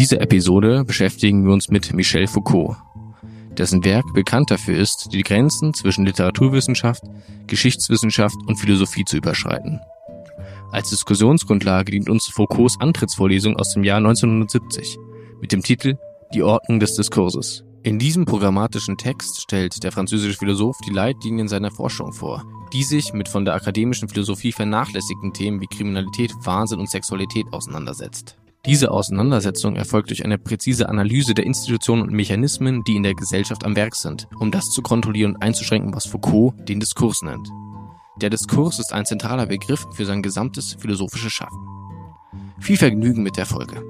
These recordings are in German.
dieser Episode beschäftigen wir uns mit Michel Foucault, dessen Werk bekannt dafür ist, die Grenzen zwischen Literaturwissenschaft, Geschichtswissenschaft und Philosophie zu überschreiten. Als Diskussionsgrundlage dient uns Foucaults Antrittsvorlesung aus dem Jahr 1970 mit dem Titel Die Ordnung des Diskurses. In diesem programmatischen Text stellt der französische Philosoph die Leitlinien seiner Forschung vor, die sich mit von der akademischen Philosophie vernachlässigten Themen wie Kriminalität, Wahnsinn und Sexualität auseinandersetzt. Diese Auseinandersetzung erfolgt durch eine präzise Analyse der Institutionen und Mechanismen, die in der Gesellschaft am Werk sind, um das zu kontrollieren und einzuschränken, was Foucault den Diskurs nennt. Der Diskurs ist ein zentraler Begriff für sein gesamtes philosophisches Schaffen. Viel Vergnügen mit der Folge.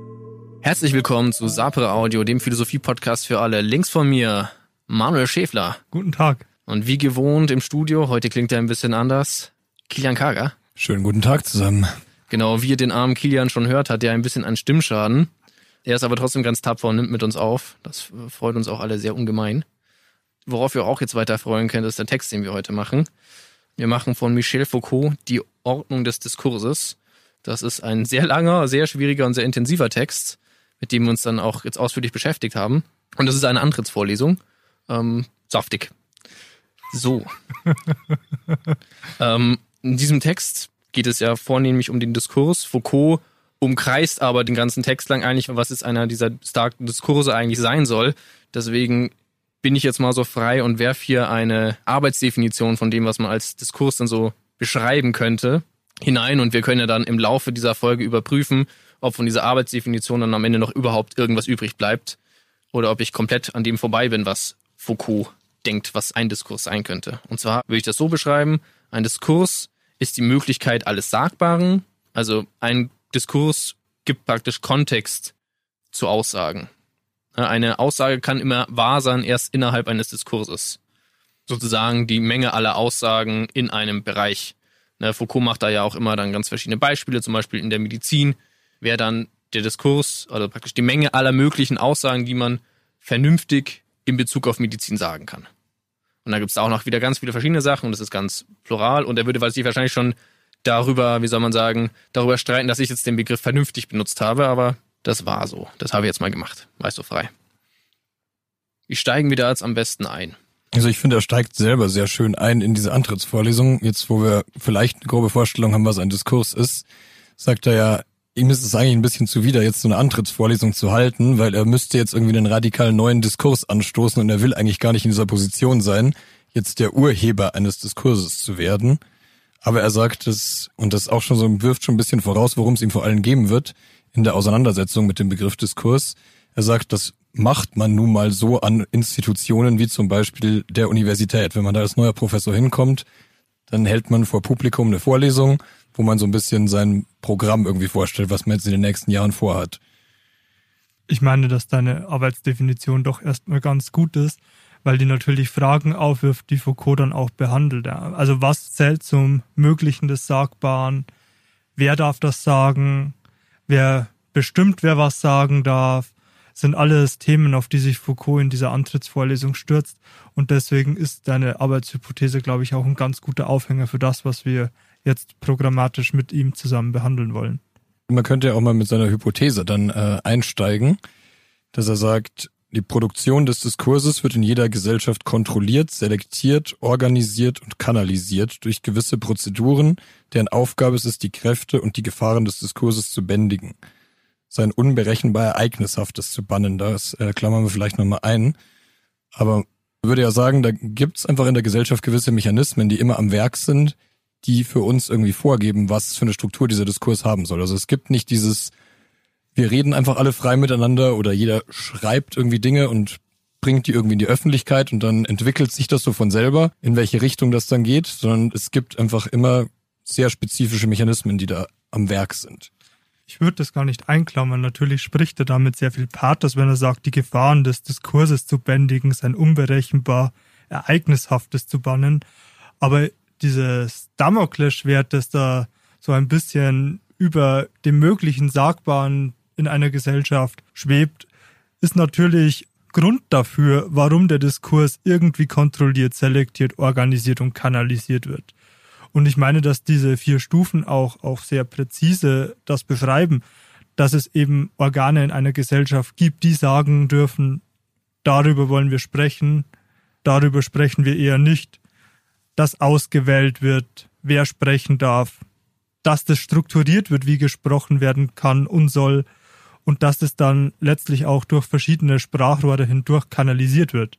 Herzlich willkommen zu Sapere Audio, dem Philosophie-Podcast für alle. Links von mir Manuel Schäfler. Guten Tag. Und wie gewohnt im Studio, heute klingt er ein bisschen anders, Kilian Kager. Schönen guten Tag zusammen. Genau, wie ihr den armen Kilian schon hört, hat er ein bisschen einen Stimmschaden. Er ist aber trotzdem ganz tapfer und nimmt mit uns auf. Das freut uns auch alle sehr ungemein. Worauf wir auch jetzt weiter freuen können, ist der Text, den wir heute machen. Wir machen von Michel Foucault die Ordnung des Diskurses. Das ist ein sehr langer, sehr schwieriger und sehr intensiver Text mit dem wir uns dann auch jetzt ausführlich beschäftigt haben. Und das ist eine Antrittsvorlesung. Ähm, saftig. So. ähm, in diesem Text geht es ja vornehmlich um den Diskurs. Foucault umkreist aber den ganzen Text lang eigentlich, was jetzt einer dieser starken Diskurse eigentlich sein soll. Deswegen bin ich jetzt mal so frei und werfe hier eine Arbeitsdefinition von dem, was man als Diskurs dann so beschreiben könnte, hinein. Und wir können ja dann im Laufe dieser Folge überprüfen, ob von dieser Arbeitsdefinition dann am Ende noch überhaupt irgendwas übrig bleibt oder ob ich komplett an dem vorbei bin, was Foucault denkt, was ein Diskurs sein könnte. Und zwar würde ich das so beschreiben, ein Diskurs ist die Möglichkeit alles Sagbaren, also ein Diskurs gibt praktisch Kontext zu Aussagen. Eine Aussage kann immer wahr sein erst innerhalb eines Diskurses. Sozusagen die Menge aller Aussagen in einem Bereich. Foucault macht da ja auch immer dann ganz verschiedene Beispiele, zum Beispiel in der Medizin wäre dann der Diskurs, also praktisch die Menge aller möglichen Aussagen, die man vernünftig in Bezug auf Medizin sagen kann. Und da gibt es auch noch wieder ganz viele verschiedene Sachen und das ist ganz plural und er würde sich wahrscheinlich schon darüber, wie soll man sagen, darüber streiten, dass ich jetzt den Begriff vernünftig benutzt habe, aber das war so. Das habe ich jetzt mal gemacht. Weißt du frei. Wie steigen wir da jetzt am besten ein? Also ich finde, er steigt selber sehr schön ein in diese Antrittsvorlesung. Jetzt, wo wir vielleicht eine grobe Vorstellung haben, was ein Diskurs ist, sagt er ja, ihm ist es eigentlich ein bisschen zuwider, jetzt so eine Antrittsvorlesung zu halten, weil er müsste jetzt irgendwie einen radikal neuen Diskurs anstoßen und er will eigentlich gar nicht in dieser Position sein, jetzt der Urheber eines Diskurses zu werden. Aber er sagt es, und das auch schon so wirft schon ein bisschen voraus, worum es ihm vor allem geben wird, in der Auseinandersetzung mit dem Begriff Diskurs. Er sagt, das macht man nun mal so an Institutionen wie zum Beispiel der Universität. Wenn man da als neuer Professor hinkommt, dann hält man vor Publikum eine Vorlesung wo man so ein bisschen sein Programm irgendwie vorstellt, was man jetzt in den nächsten Jahren vorhat. Ich meine, dass deine Arbeitsdefinition doch erstmal ganz gut ist, weil die natürlich Fragen aufwirft, die Foucault dann auch behandelt. Also was zählt zum Möglichen des Sagbaren? Wer darf das sagen? Wer bestimmt, wer was sagen darf? sind alles Themen, auf die sich Foucault in dieser Antrittsvorlesung stürzt. Und deswegen ist deine Arbeitshypothese, glaube ich, auch ein ganz guter Aufhänger für das, was wir jetzt programmatisch mit ihm zusammen behandeln wollen. Man könnte ja auch mal mit seiner Hypothese dann äh, einsteigen, dass er sagt, die Produktion des Diskurses wird in jeder Gesellschaft kontrolliert, selektiert, organisiert und kanalisiert durch gewisse Prozeduren, deren Aufgabe es ist, die Kräfte und die Gefahren des Diskurses zu bändigen. Sein unberechenbar Ereignishaftes zu bannen, das äh, klammern wir vielleicht nochmal ein. Aber würde ja sagen, da gibt's einfach in der Gesellschaft gewisse Mechanismen, die immer am Werk sind, die für uns irgendwie vorgeben, was für eine Struktur dieser Diskurs haben soll. Also es gibt nicht dieses, wir reden einfach alle frei miteinander oder jeder schreibt irgendwie Dinge und bringt die irgendwie in die Öffentlichkeit und dann entwickelt sich das so von selber, in welche Richtung das dann geht, sondern es gibt einfach immer sehr spezifische Mechanismen, die da am Werk sind. Ich würde das gar nicht einklammern. Natürlich spricht er damit sehr viel Pathos, wenn er sagt, die Gefahren des Diskurses zu bändigen, sein unberechenbar Ereignishaftes zu bannen. Aber dieses Damoklesschwert, das da so ein bisschen über dem möglichen Sagbaren in einer Gesellschaft schwebt, ist natürlich Grund dafür, warum der Diskurs irgendwie kontrolliert, selektiert, organisiert und kanalisiert wird. Und ich meine, dass diese vier Stufen auch, auch sehr präzise das beschreiben, dass es eben Organe in einer Gesellschaft gibt, die sagen dürfen, darüber wollen wir sprechen, darüber sprechen wir eher nicht, dass ausgewählt wird, wer sprechen darf, dass das strukturiert wird, wie gesprochen werden kann und soll und dass das dann letztlich auch durch verschiedene Sprachrohre hindurch kanalisiert wird.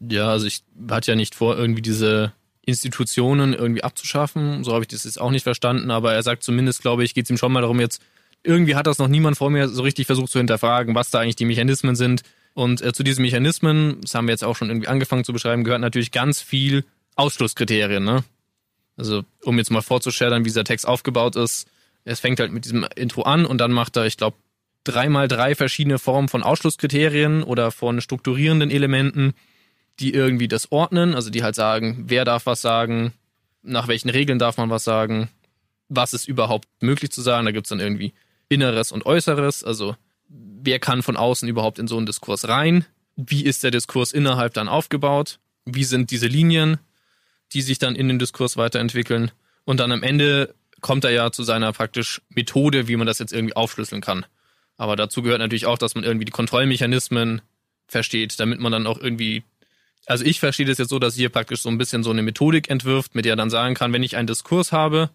Ja, also ich hatte ja nicht vor, irgendwie diese Institutionen irgendwie abzuschaffen. So habe ich das jetzt auch nicht verstanden, aber er sagt zumindest, glaube ich, geht es ihm schon mal darum, jetzt irgendwie hat das noch niemand vor mir so richtig versucht zu hinterfragen, was da eigentlich die Mechanismen sind. Und äh, zu diesen Mechanismen, das haben wir jetzt auch schon irgendwie angefangen zu beschreiben, gehört natürlich ganz viel Ausschlusskriterien. Ne? Also um jetzt mal vorzuschildern, wie dieser Text aufgebaut ist. Es fängt halt mit diesem Intro an und dann macht er, ich glaube, dreimal drei verschiedene Formen von Ausschlusskriterien oder von strukturierenden Elementen die irgendwie das ordnen, also die halt sagen, wer darf was sagen, nach welchen Regeln darf man was sagen, was ist überhaupt möglich zu sagen. Da gibt's dann irgendwie Inneres und Äußeres, also wer kann von außen überhaupt in so einen Diskurs rein, wie ist der Diskurs innerhalb dann aufgebaut, wie sind diese Linien, die sich dann in den Diskurs weiterentwickeln. Und dann am Ende kommt er ja zu seiner praktisch Methode, wie man das jetzt irgendwie aufschlüsseln kann. Aber dazu gehört natürlich auch, dass man irgendwie die Kontrollmechanismen versteht, damit man dann auch irgendwie also ich verstehe das jetzt so, dass hier praktisch so ein bisschen so eine Methodik entwirft, mit der er dann sagen kann, wenn ich einen Diskurs habe,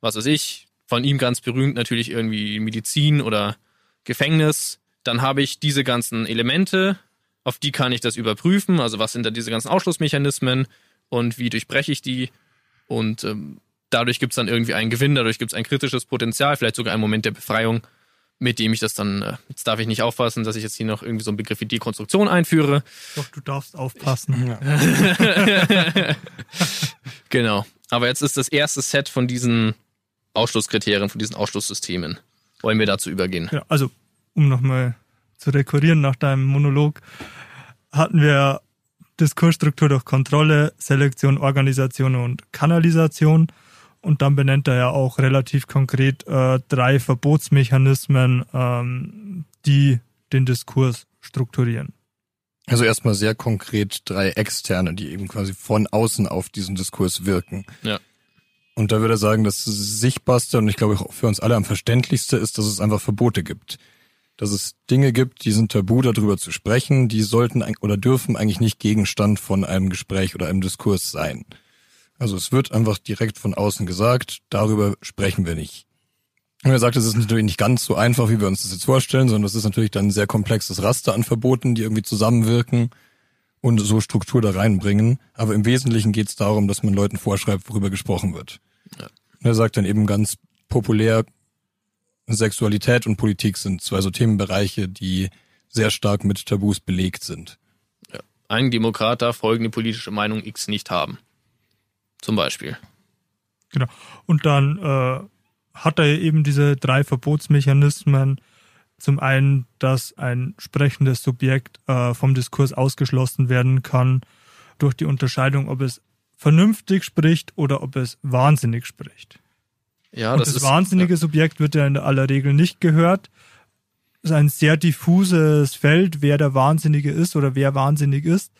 was weiß ich, von ihm ganz berühmt natürlich irgendwie Medizin oder Gefängnis, dann habe ich diese ganzen Elemente, auf die kann ich das überprüfen, also was sind da diese ganzen Ausschlussmechanismen und wie durchbreche ich die und ähm, dadurch gibt es dann irgendwie einen Gewinn, dadurch gibt es ein kritisches Potenzial, vielleicht sogar einen Moment der Befreiung mit dem ich das dann, äh, jetzt darf ich nicht aufpassen, dass ich jetzt hier noch irgendwie so einen Begriff wie Dekonstruktion einführe. Doch, du darfst aufpassen. Ja. genau. Aber jetzt ist das erste Set von diesen Ausschlusskriterien, von diesen Ausschlusssystemen. Wollen wir dazu übergehen? Ja, also, um nochmal zu rekurrieren nach deinem Monolog, hatten wir Diskursstruktur durch Kontrolle, Selektion, Organisation und Kanalisation. Und dann benennt er ja auch relativ konkret äh, drei Verbotsmechanismen, ähm, die den Diskurs strukturieren. Also erstmal sehr konkret drei externe, die eben quasi von außen auf diesen Diskurs wirken. Ja. Und da würde er sagen, das Sichtbarste und ich glaube auch für uns alle am verständlichste ist, dass es einfach Verbote gibt. Dass es Dinge gibt, die sind tabu, darüber zu sprechen, die sollten oder dürfen eigentlich nicht Gegenstand von einem Gespräch oder einem Diskurs sein. Also es wird einfach direkt von außen gesagt, darüber sprechen wir nicht. Und er sagt, es ist natürlich nicht ganz so einfach, wie wir uns das jetzt vorstellen, sondern es ist natürlich dann ein sehr komplexes Raster an Verboten, die irgendwie zusammenwirken und so Struktur da reinbringen. Aber im Wesentlichen geht es darum, dass man Leuten vorschreibt, worüber gesprochen wird. Ja. Und er sagt dann eben ganz populär, Sexualität und Politik sind zwei so Themenbereiche, die sehr stark mit Tabus belegt sind. Ja. Ein Demokrat darf folgende politische Meinung X nicht haben. Zum Beispiel. Genau. Und dann äh, hat er eben diese drei Verbotsmechanismen. Zum einen, dass ein sprechendes Subjekt äh, vom Diskurs ausgeschlossen werden kann durch die Unterscheidung, ob es vernünftig spricht oder ob es wahnsinnig spricht. Ja, Und das, das ist, wahnsinnige ja. Subjekt wird ja in aller Regel nicht gehört. Es ist ein sehr diffuses Feld, wer der Wahnsinnige ist oder wer wahnsinnig ist.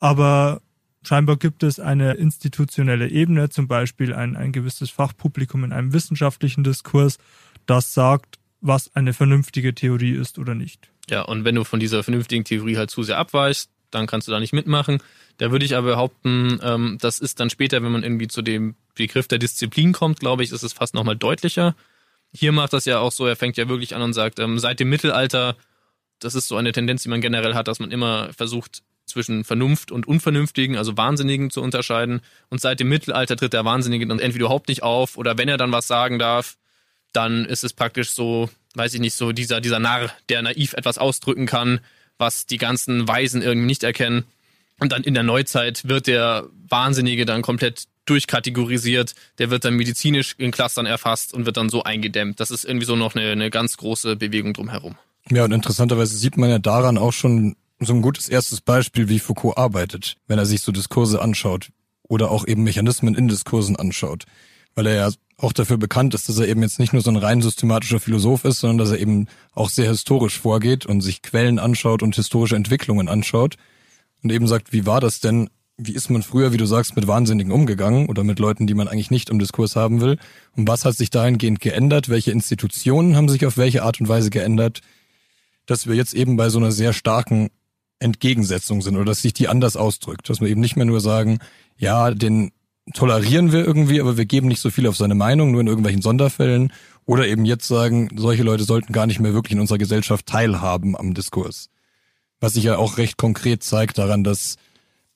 Aber Scheinbar gibt es eine institutionelle Ebene, zum Beispiel ein, ein gewisses Fachpublikum in einem wissenschaftlichen Diskurs, das sagt, was eine vernünftige Theorie ist oder nicht. Ja, und wenn du von dieser vernünftigen Theorie halt zu sehr abweichst, dann kannst du da nicht mitmachen. Da würde ich aber behaupten, ähm, das ist dann später, wenn man irgendwie zu dem Begriff der Disziplin kommt, glaube ich, ist es fast nochmal deutlicher. Hier macht das ja auch so, er fängt ja wirklich an und sagt, ähm, seit dem Mittelalter, das ist so eine Tendenz, die man generell hat, dass man immer versucht, zwischen Vernunft und Unvernünftigen, also Wahnsinnigen zu unterscheiden. Und seit dem Mittelalter tritt der Wahnsinnige dann entweder überhaupt nicht auf oder wenn er dann was sagen darf, dann ist es praktisch so, weiß ich nicht, so dieser, dieser Narr, der naiv etwas ausdrücken kann, was die ganzen Weisen irgendwie nicht erkennen. Und dann in der Neuzeit wird der Wahnsinnige dann komplett durchkategorisiert, der wird dann medizinisch in Clustern erfasst und wird dann so eingedämmt. Das ist irgendwie so noch eine, eine ganz große Bewegung drumherum. Ja, und interessanterweise sieht man ja daran auch schon so ein gutes erstes Beispiel, wie Foucault arbeitet, wenn er sich so Diskurse anschaut oder auch eben Mechanismen in Diskursen anschaut. Weil er ja auch dafür bekannt ist, dass er eben jetzt nicht nur so ein rein systematischer Philosoph ist, sondern dass er eben auch sehr historisch vorgeht und sich Quellen anschaut und historische Entwicklungen anschaut und eben sagt, wie war das denn wie ist man früher, wie du sagst, mit Wahnsinnigen umgegangen oder mit Leuten, die man eigentlich nicht im Diskurs haben will? Und was hat sich dahingehend geändert? Welche Institutionen haben sich auf welche Art und Weise geändert? Dass wir jetzt eben bei so einer sehr starken Entgegensetzung sind oder dass sich die anders ausdrückt. Dass wir eben nicht mehr nur sagen, ja, den tolerieren wir irgendwie, aber wir geben nicht so viel auf seine Meinung, nur in irgendwelchen Sonderfällen. Oder eben jetzt sagen, solche Leute sollten gar nicht mehr wirklich in unserer Gesellschaft teilhaben am Diskurs. Was sich ja auch recht konkret zeigt daran, dass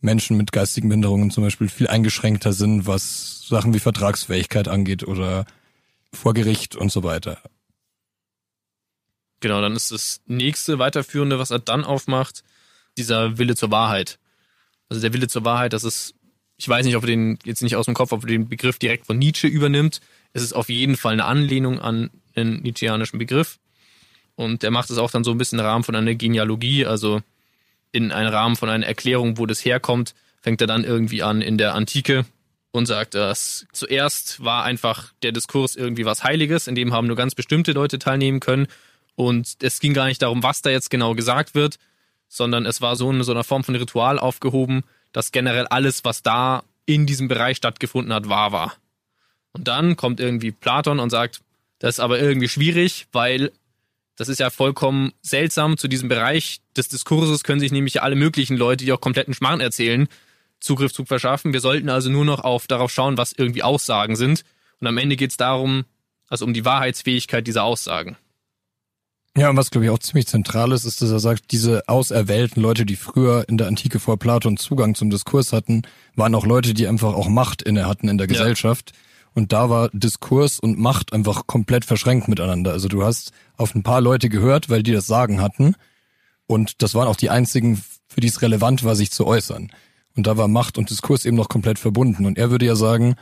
Menschen mit geistigen Behinderungen zum Beispiel viel eingeschränkter sind, was Sachen wie Vertragsfähigkeit angeht oder vor Gericht und so weiter. Genau, dann ist das nächste weiterführende, was er dann aufmacht, dieser Wille zur Wahrheit. Also der Wille zur Wahrheit, das ist, ich weiß nicht, ob er den jetzt nicht aus dem Kopf, ob er den Begriff direkt von Nietzsche übernimmt. Es ist auf jeden Fall eine Anlehnung an einen nietzscheanischen Begriff. Und er macht es auch dann so ein bisschen im Rahmen von einer Genealogie, also in einem Rahmen von einer Erklärung, wo das herkommt, fängt er dann irgendwie an in der Antike und sagt, dass zuerst war einfach der Diskurs irgendwie was Heiliges, in dem haben nur ganz bestimmte Leute teilnehmen können. Und es ging gar nicht darum, was da jetzt genau gesagt wird, sondern es war so in so einer Form von Ritual aufgehoben, dass generell alles, was da in diesem Bereich stattgefunden hat, wahr war. Und dann kommt irgendwie Platon und sagt, das ist aber irgendwie schwierig, weil das ist ja vollkommen seltsam. Zu diesem Bereich des Diskurses können sich nämlich alle möglichen Leute, die auch kompletten Schmarrn erzählen, Zugriff zu verschaffen. Wir sollten also nur noch auf darauf schauen, was irgendwie Aussagen sind. Und am Ende geht es darum, also um die Wahrheitsfähigkeit dieser Aussagen. Ja, und was glaube ich auch ziemlich zentral ist, ist, dass er sagt, diese auserwählten Leute, die früher in der Antike vor Platon Zugang zum Diskurs hatten, waren auch Leute, die einfach auch Macht inne hatten in der Gesellschaft. Ja. Und da war Diskurs und Macht einfach komplett verschränkt miteinander. Also du hast auf ein paar Leute gehört, weil die das Sagen hatten. Und das waren auch die einzigen, für die es relevant war, sich zu äußern. Und da war Macht und Diskurs eben noch komplett verbunden. Und er würde ja sagen,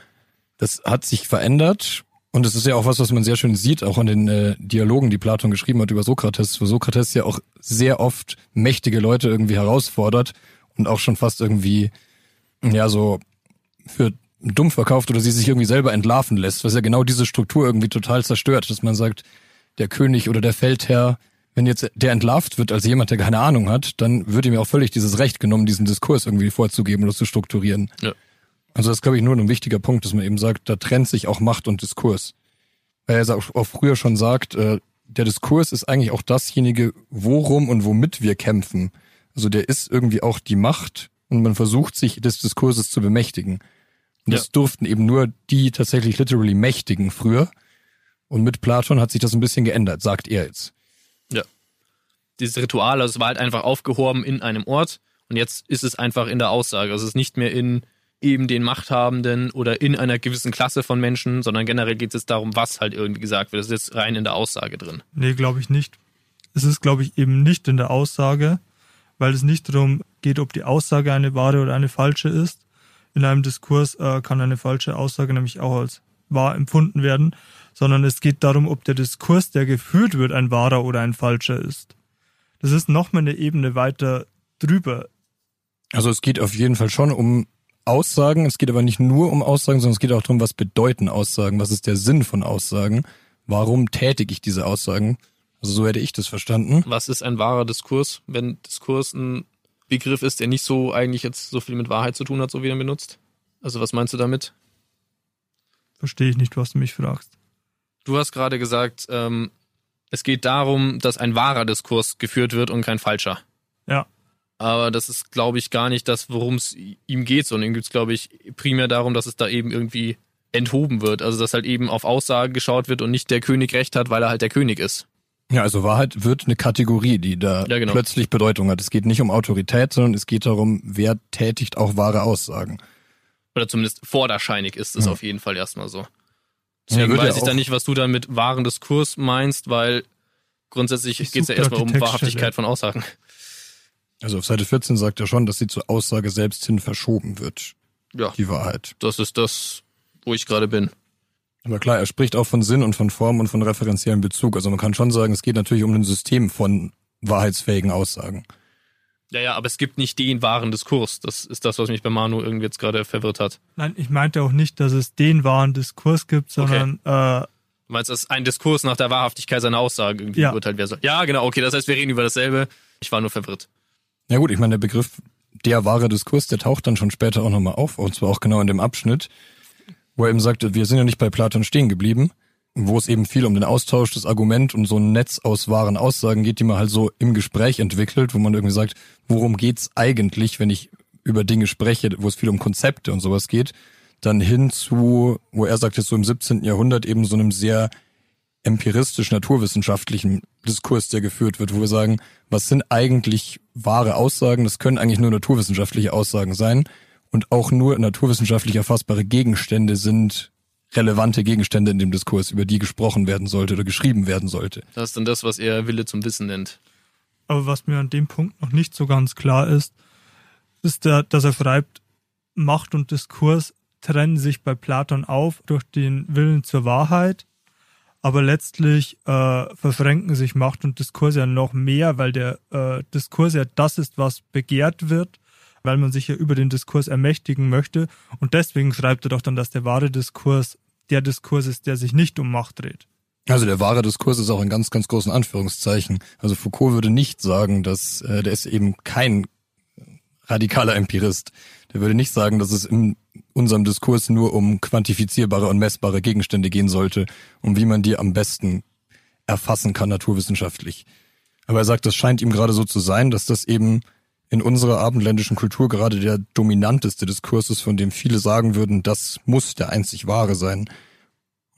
das hat sich verändert. Und es ist ja auch was, was man sehr schön sieht, auch an den äh, Dialogen, die Platon geschrieben hat über Sokrates, wo Sokrates ja auch sehr oft mächtige Leute irgendwie herausfordert und auch schon fast irgendwie, ja, so für dumm verkauft oder sie sich irgendwie selber entlarven lässt, was ja genau diese Struktur irgendwie total zerstört, dass man sagt, der König oder der Feldherr, wenn jetzt der entlarvt wird als jemand, der keine Ahnung hat, dann wird ihm ja auch völlig dieses Recht genommen, diesen Diskurs irgendwie vorzugeben oder zu strukturieren. Ja. Also das ist, glaube ich, nur ein wichtiger Punkt, dass man eben sagt, da trennt sich auch Macht und Diskurs. Weil er auch früher schon sagt, äh, der Diskurs ist eigentlich auch dasjenige, worum und womit wir kämpfen. Also der ist irgendwie auch die Macht und man versucht sich des Diskurses zu bemächtigen. Und das durften eben nur die tatsächlich literally Mächtigen früher. Und mit Platon hat sich das ein bisschen geändert, sagt er jetzt. Ja. Dieses Ritual, also es war halt einfach aufgehoben in einem Ort und jetzt ist es einfach in der Aussage. Also es ist nicht mehr in eben den Machthabenden oder in einer gewissen Klasse von Menschen, sondern generell geht es darum, was halt irgendwie gesagt wird. Das ist jetzt rein in der Aussage drin. Nee, glaube ich nicht. Es ist, glaube ich, eben nicht in der Aussage, weil es nicht darum geht, ob die Aussage eine wahre oder eine falsche ist, in einem Diskurs äh, kann eine falsche Aussage nämlich auch als wahr empfunden werden, sondern es geht darum, ob der Diskurs, der geführt wird, ein wahrer oder ein falscher ist. Das ist nochmal eine Ebene weiter drüber. Also es geht auf jeden Fall schon um Aussagen, es geht aber nicht nur um Aussagen, sondern es geht auch darum, was bedeuten Aussagen, was ist der Sinn von Aussagen, warum tätige ich diese Aussagen. Also so hätte ich das verstanden. Was ist ein wahrer Diskurs, wenn Diskurs ein Begriff ist, der nicht so eigentlich jetzt so viel mit Wahrheit zu tun hat, so wie er benutzt? Also was meinst du damit? Verstehe ich nicht, was du mich fragst. Du hast gerade gesagt, ähm, es geht darum, dass ein wahrer Diskurs geführt wird und kein falscher. Ja. Aber das ist, glaube ich, gar nicht das, worum es ihm geht, sondern ihm geht es, glaube ich, primär darum, dass es da eben irgendwie enthoben wird. Also dass halt eben auf Aussage geschaut wird und nicht der König recht hat, weil er halt der König ist. Ja, also Wahrheit wird eine Kategorie, die da ja, genau. plötzlich Bedeutung hat. Es geht nicht um Autorität, sondern es geht darum, wer tätigt auch wahre Aussagen. Oder zumindest vorderscheinig ist es ja. auf jeden Fall erstmal so. Deswegen ja, weiß ich dann nicht, was du dann mit wahren Diskurs meinst, weil grundsätzlich geht es ja erstmal um Wahrhaftigkeit von Aussagen. Also auf Seite 14 sagt er schon, dass sie zur Aussage selbst hin verschoben wird. Ja. Die Wahrheit. Das ist das, wo ich gerade bin. Aber klar, er spricht auch von Sinn und von Form und von referenziellen Bezug. Also man kann schon sagen, es geht natürlich um ein System von wahrheitsfähigen Aussagen. Ja, ja, aber es gibt nicht den wahren Diskurs. Das ist das, was mich bei Manu irgendwie jetzt gerade verwirrt hat. Nein, ich meinte auch nicht, dass es den wahren Diskurs gibt, sondern okay. äh, Du meinst, dass ein Diskurs nach der Wahrhaftigkeit seiner Aussage irgendwie ja. beurteilt werden soll? Ja, genau, okay, das heißt, wir reden über dasselbe. Ich war nur verwirrt. Ja gut, ich meine, der Begriff der wahre Diskurs, der taucht dann schon später auch nochmal auf, und zwar auch genau in dem Abschnitt, wo er eben sagte, wir sind ja nicht bei Platon stehen geblieben, wo es eben viel um den Austausch, das Argument und so ein Netz aus wahren Aussagen geht, die man halt so im Gespräch entwickelt, wo man irgendwie sagt, worum geht's eigentlich, wenn ich über Dinge spreche, wo es viel um Konzepte und sowas geht, dann hin zu, wo er sagt, jetzt so im 17. Jahrhundert eben so einem sehr empiristisch naturwissenschaftlichen Diskurs, der geführt wird, wo wir sagen, was sind eigentlich wahre Aussagen? Das können eigentlich nur naturwissenschaftliche Aussagen sein und auch nur naturwissenschaftlich erfassbare Gegenstände sind relevante Gegenstände in dem Diskurs, über die gesprochen werden sollte oder geschrieben werden sollte. Das ist dann das, was er Wille zum Wissen nennt. Aber was mir an dem Punkt noch nicht so ganz klar ist, ist, der, dass er schreibt, Macht und Diskurs trennen sich bei Platon auf durch den Willen zur Wahrheit, aber letztlich äh, verfränken sich Macht und Diskurs ja noch mehr, weil der äh, Diskurs ja das ist, was begehrt wird weil man sich ja über den Diskurs ermächtigen möchte. Und deswegen schreibt er doch dann, dass der wahre Diskurs der Diskurs ist, der sich nicht um Macht dreht. Also der wahre Diskurs ist auch in ganz, ganz großen Anführungszeichen. Also Foucault würde nicht sagen, dass äh, der ist eben kein radikaler Empirist. Der würde nicht sagen, dass es in unserem Diskurs nur um quantifizierbare und messbare Gegenstände gehen sollte, um wie man die am besten erfassen kann naturwissenschaftlich. Aber er sagt, das scheint ihm gerade so zu sein, dass das eben in unserer abendländischen Kultur gerade der dominanteste Diskurs ist, von dem viele sagen würden, das muss der einzig wahre sein.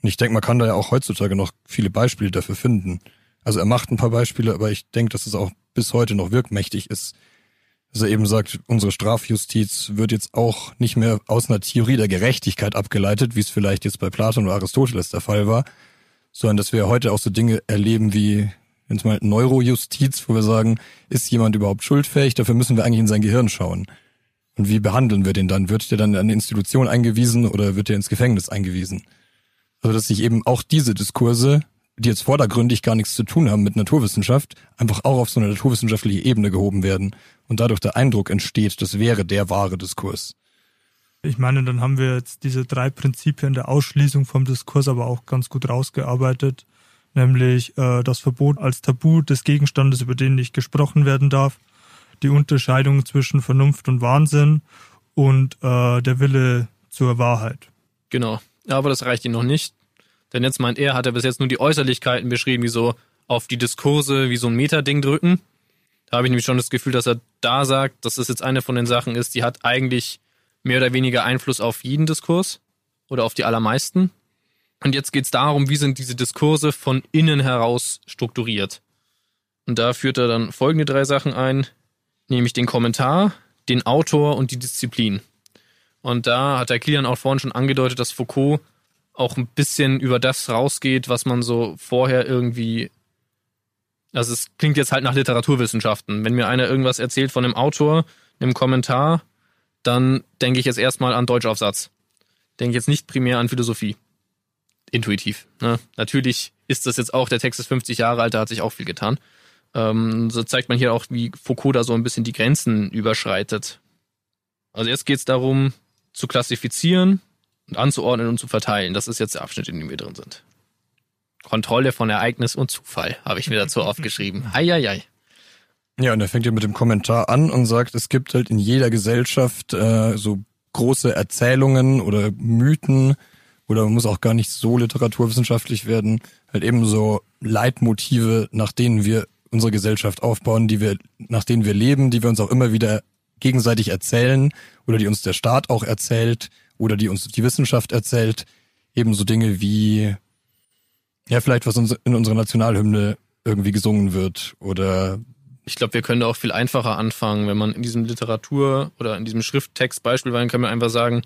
Und ich denke, man kann da ja auch heutzutage noch viele Beispiele dafür finden. Also er macht ein paar Beispiele, aber ich denke, dass es auch bis heute noch wirkmächtig ist. Dass er eben sagt, unsere Strafjustiz wird jetzt auch nicht mehr aus einer Theorie der Gerechtigkeit abgeleitet, wie es vielleicht jetzt bei Platon oder Aristoteles der Fall war, sondern dass wir heute auch so Dinge erleben wie jetzt mal Neurojustiz, wo wir sagen, ist jemand überhaupt schuldfähig? Dafür müssen wir eigentlich in sein Gehirn schauen. Und wie behandeln wir den dann? Wird der dann an eine Institution eingewiesen oder wird der ins Gefängnis eingewiesen? Also dass sich eben auch diese Diskurse, die jetzt vordergründig gar nichts zu tun haben mit Naturwissenschaft, einfach auch auf so eine naturwissenschaftliche Ebene gehoben werden und dadurch der Eindruck entsteht, das wäre der wahre Diskurs. Ich meine, dann haben wir jetzt diese drei Prinzipien der Ausschließung vom Diskurs aber auch ganz gut rausgearbeitet nämlich äh, das Verbot als Tabu des Gegenstandes, über den nicht gesprochen werden darf, die Unterscheidung zwischen Vernunft und Wahnsinn und äh, der Wille zur Wahrheit. Genau, aber das reicht ihm noch nicht, denn jetzt meint er, hat er bis jetzt nur die Äußerlichkeiten beschrieben, wie so auf die Diskurse wie so ein Metading drücken. Da habe ich nämlich schon das Gefühl, dass er da sagt, dass das jetzt eine von den Sachen ist, die hat eigentlich mehr oder weniger Einfluss auf jeden Diskurs oder auf die allermeisten. Und jetzt geht es darum, wie sind diese Diskurse von innen heraus strukturiert. Und da führt er dann folgende drei Sachen ein, nämlich den Kommentar, den Autor und die Disziplin. Und da hat der Kilian auch vorhin schon angedeutet, dass Foucault auch ein bisschen über das rausgeht, was man so vorher irgendwie. Also es klingt jetzt halt nach Literaturwissenschaften. Wenn mir einer irgendwas erzählt von einem Autor, einem Kommentar, dann denke ich jetzt erstmal an Deutschaufsatz. Denke jetzt nicht primär an Philosophie intuitiv. Ne? Natürlich ist das jetzt auch, der Text ist 50 Jahre alt, da hat sich auch viel getan. Ähm, so zeigt man hier auch, wie Foucault da so ein bisschen die Grenzen überschreitet. Also jetzt geht es darum, zu klassifizieren und anzuordnen und zu verteilen. Das ist jetzt der Abschnitt, in dem wir drin sind. Kontrolle von Ereignis und Zufall, habe ich mir dazu aufgeschrieben. Eieiei. Ja, und er fängt ja mit dem Kommentar an und sagt, es gibt halt in jeder Gesellschaft äh, so große Erzählungen oder Mythen, oder man muss auch gar nicht so literaturwissenschaftlich werden, halt eben so Leitmotive, nach denen wir unsere Gesellschaft aufbauen, die wir, nach denen wir leben, die wir uns auch immer wieder gegenseitig erzählen oder die uns der Staat auch erzählt oder die uns die Wissenschaft erzählt. Ebenso Dinge wie, ja, vielleicht was in unserer Nationalhymne irgendwie gesungen wird oder ich glaube, wir können da auch viel einfacher anfangen, wenn man in diesem Literatur oder in diesem Schrifttext beispielsweise können wir einfach sagen,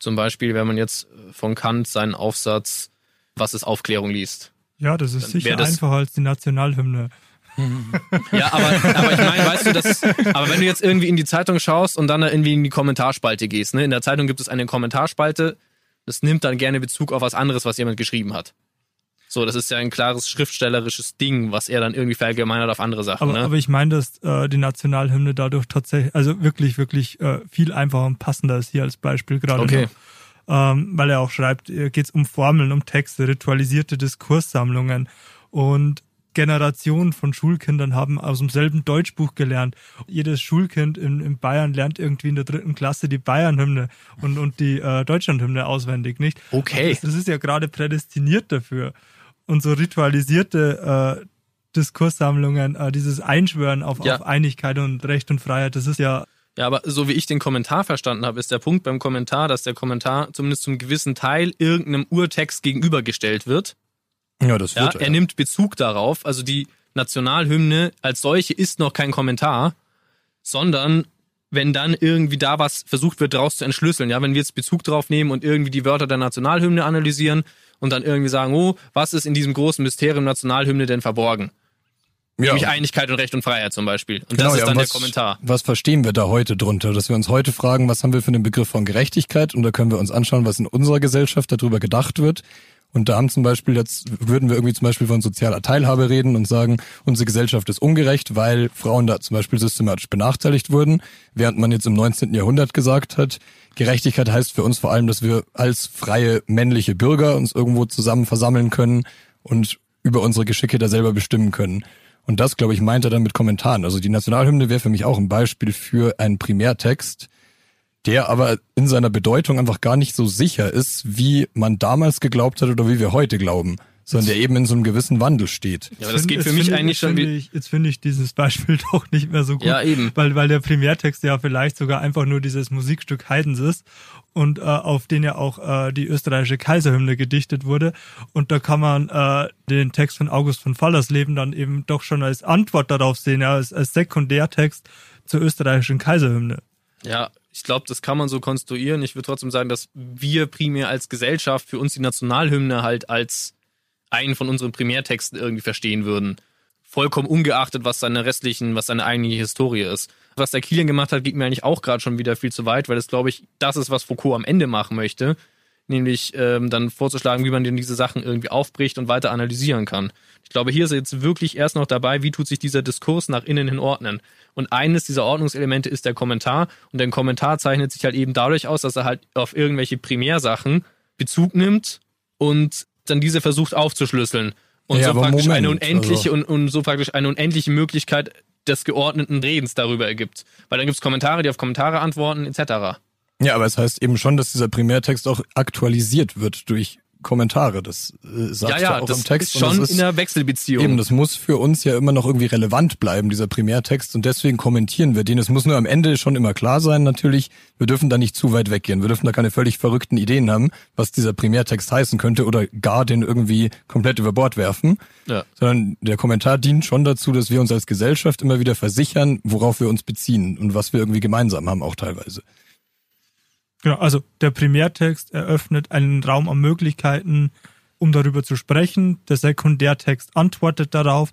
zum Beispiel, wenn man jetzt äh, von Kant seinen Aufsatz Was ist Aufklärung liest. Ja, das ist sicher das einfacher als die Nationalhymne. Ja, aber, aber ich meine, weißt du, das, aber wenn du jetzt irgendwie in die Zeitung schaust und dann irgendwie in die Kommentarspalte gehst, ne, in der Zeitung gibt es eine Kommentarspalte, das nimmt dann gerne Bezug auf was anderes, was jemand geschrieben hat. So, das ist ja ein klares schriftstellerisches Ding, was er dann irgendwie verallgemeinert auf andere Sachen. Aber, ne? aber ich meine, dass äh, die Nationalhymne dadurch tatsächlich, also wirklich, wirklich äh, viel einfacher und passender ist hier als Beispiel gerade. Okay. Noch. Ähm, weil er auch schreibt, geht es um Formeln, um Texte, ritualisierte Diskurssammlungen. Und Generationen von Schulkindern haben aus demselben Deutschbuch gelernt. Jedes Schulkind in, in Bayern lernt irgendwie in der dritten Klasse die Bayern-Hymne und, und die äh, Deutschland-Hymne auswendig, nicht? Okay. Das, das, ist ja gerade prädestiniert dafür. Und so ritualisierte äh, Diskurssammlungen, äh, dieses Einschwören auf, ja. auf Einigkeit und Recht und Freiheit, das ist ja ja, aber so wie ich den Kommentar verstanden habe, ist der Punkt beim Kommentar, dass der Kommentar zumindest zum gewissen Teil irgendeinem Urtext gegenübergestellt wird. Ja, das wird ja, er. Er nimmt Bezug darauf. Also die Nationalhymne als solche ist noch kein Kommentar, sondern wenn dann irgendwie da was versucht wird, daraus zu entschlüsseln. Ja, wenn wir jetzt Bezug drauf nehmen und irgendwie die Wörter der Nationalhymne analysieren und dann irgendwie sagen, oh, was ist in diesem großen Mysterium Nationalhymne denn verborgen? Ja. Nämlich Einigkeit und Recht und Freiheit zum Beispiel. Und genau, das ist dann was, der Kommentar. Was verstehen wir da heute drunter? Dass wir uns heute fragen, was haben wir für einen Begriff von Gerechtigkeit? Und da können wir uns anschauen, was in unserer Gesellschaft darüber gedacht wird. Und da haben zum Beispiel jetzt, würden wir irgendwie zum Beispiel von sozialer Teilhabe reden und sagen, unsere Gesellschaft ist ungerecht, weil Frauen da zum Beispiel systematisch benachteiligt wurden, während man jetzt im 19. Jahrhundert gesagt hat, Gerechtigkeit heißt für uns vor allem, dass wir als freie männliche Bürger uns irgendwo zusammen versammeln können und über unsere Geschicke da selber bestimmen können. Und das, glaube ich, meint er dann mit Kommentaren. Also die Nationalhymne wäre für mich auch ein Beispiel für einen Primärtext, der aber in seiner Bedeutung einfach gar nicht so sicher ist, wie man damals geglaubt hat oder wie wir heute glauben sondern der eben in so einem gewissen Wandel steht. Ja, aber das geht für mich eigentlich schon wie... Ich, jetzt finde ich dieses Beispiel doch nicht mehr so gut. Ja, eben. Weil, weil der Primärtext ja vielleicht sogar einfach nur dieses Musikstück Heidens ist und äh, auf den ja auch äh, die österreichische Kaiserhymne gedichtet wurde. Und da kann man äh, den Text von August von Fallersleben dann eben doch schon als Antwort darauf sehen, ja, als, als Sekundärtext zur österreichischen Kaiserhymne. Ja, ich glaube, das kann man so konstruieren. Ich würde trotzdem sagen, dass wir primär als Gesellschaft für uns die Nationalhymne halt als einen von unseren Primärtexten irgendwie verstehen würden. Vollkommen ungeachtet, was seine restlichen, was seine eigentliche Historie ist. Was der Kilian gemacht hat, geht mir eigentlich auch gerade schon wieder viel zu weit, weil das, glaube ich, das ist, was Foucault am Ende machen möchte. Nämlich ähm, dann vorzuschlagen, wie man denn diese Sachen irgendwie aufbricht und weiter analysieren kann. Ich glaube, hier ist jetzt wirklich erst noch dabei, wie tut sich dieser Diskurs nach innen hin ordnen. Und eines dieser Ordnungselemente ist der Kommentar. Und der Kommentar zeichnet sich halt eben dadurch aus, dass er halt auf irgendwelche Primärsachen Bezug nimmt und dann diese versucht aufzuschlüsseln. Und ja, so praktisch Moment, eine unendliche also. und, und so praktisch eine unendliche Möglichkeit des geordneten Redens darüber ergibt. Weil dann gibt es Kommentare, die auf Kommentare antworten, etc. Ja, aber es heißt eben schon, dass dieser Primärtext auch aktualisiert wird durch Kommentare. Das äh, sagt ja, ja, auch das im Text. Ist schon ist, in der Wechselbeziehung. Eben, das muss für uns ja immer noch irgendwie relevant bleiben, dieser Primärtext. Und deswegen kommentieren wir den. Es muss nur am Ende schon immer klar sein, natürlich, wir dürfen da nicht zu weit weggehen. Wir dürfen da keine völlig verrückten Ideen haben, was dieser Primärtext heißen könnte oder gar den irgendwie komplett über Bord werfen. Ja. Sondern der Kommentar dient schon dazu, dass wir uns als Gesellschaft immer wieder versichern, worauf wir uns beziehen und was wir irgendwie gemeinsam haben, auch teilweise. Genau, also der Primärtext eröffnet einen Raum an Möglichkeiten, um darüber zu sprechen. Der Sekundärtext antwortet darauf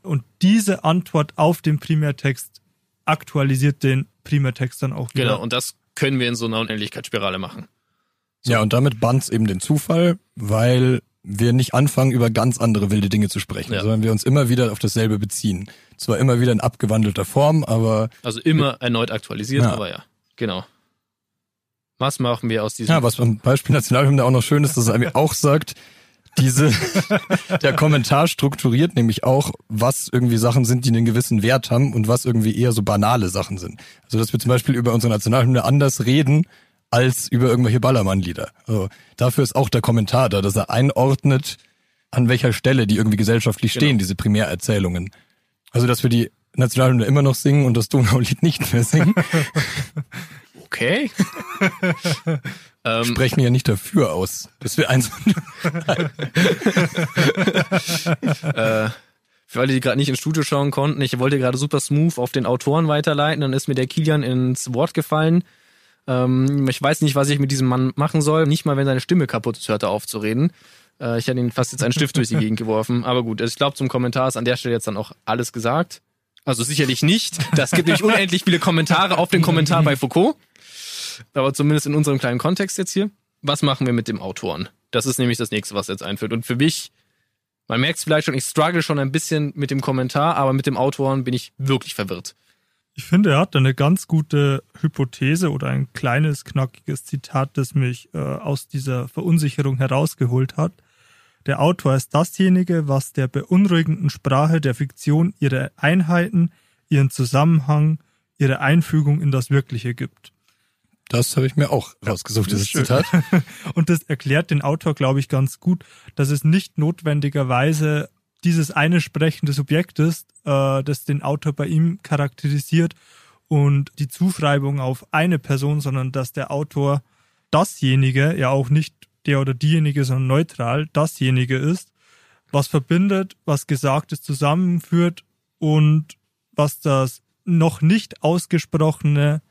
und diese Antwort auf den Primärtext aktualisiert den Primärtext dann auch wieder. Genau, und das können wir in so einer Unendlichkeitsspirale machen. So. Ja, und damit bannt eben den Zufall, weil wir nicht anfangen, über ganz andere wilde Dinge zu sprechen, ja. sondern wir uns immer wieder auf dasselbe beziehen. Zwar immer wieder in abgewandelter Form, aber. Also immer erneut aktualisiert, ja. aber ja, genau. Was machen wir aus diesem? Ja, was beim Beispiel Nationalhymne auch noch schön ist, dass er mir auch sagt, diese, der Kommentar strukturiert nämlich auch, was irgendwie Sachen sind, die einen gewissen Wert haben und was irgendwie eher so banale Sachen sind. Also, dass wir zum Beispiel über unsere Nationalhymne anders reden, als über irgendwelche Ballermann-Lieder. Also, dafür ist auch der Kommentar da, dass er einordnet, an welcher Stelle die irgendwie gesellschaftlich stehen, genau. diese Primärerzählungen. Also, dass wir die Nationalhymne immer noch singen und das Donaulied nicht mehr singen. okay. ähm, Sprechen ja nicht dafür aus, dass wir eins. äh, für alle, die gerade nicht ins Studio schauen konnten, ich wollte gerade super smooth auf den Autoren weiterleiten, dann ist mir der Kilian ins Wort gefallen. Ähm, ich weiß nicht, was ich mit diesem Mann machen soll. Nicht mal, wenn seine Stimme kaputt ist, hört er auf zu reden. Äh, ich hätte ihn fast jetzt einen Stift durch die Gegend geworfen. Aber gut, also ich glaube, zum Kommentar ist an der Stelle jetzt dann auch alles gesagt. Also sicherlich nicht. Das gibt nämlich unendlich viele Kommentare auf den Kommentar bei Foucault aber zumindest in unserem kleinen Kontext jetzt hier. Was machen wir mit dem Autoren? Das ist nämlich das nächste, was jetzt einführt. Und für mich, man merkt es vielleicht schon, ich struggle schon ein bisschen mit dem Kommentar, aber mit dem Autoren bin ich wirklich verwirrt. Ich finde, er hat eine ganz gute Hypothese oder ein kleines, knackiges Zitat, das mich äh, aus dieser Verunsicherung herausgeholt hat. Der Autor ist dasjenige, was der beunruhigenden Sprache der Fiktion ihre Einheiten, ihren Zusammenhang, ihre Einfügung in das Wirkliche gibt. Das habe ich mir auch rausgesucht, dieses Schön. Zitat. Und das erklärt den Autor, glaube ich, ganz gut, dass es nicht notwendigerweise dieses eine sprechende Subjekt ist, äh, das den Autor bei ihm charakterisiert und die Zuschreibung auf eine Person, sondern dass der Autor dasjenige, ja auch nicht der oder diejenige, sondern neutral, dasjenige ist, was verbindet, was Gesagtes zusammenführt und was das noch nicht ausgesprochene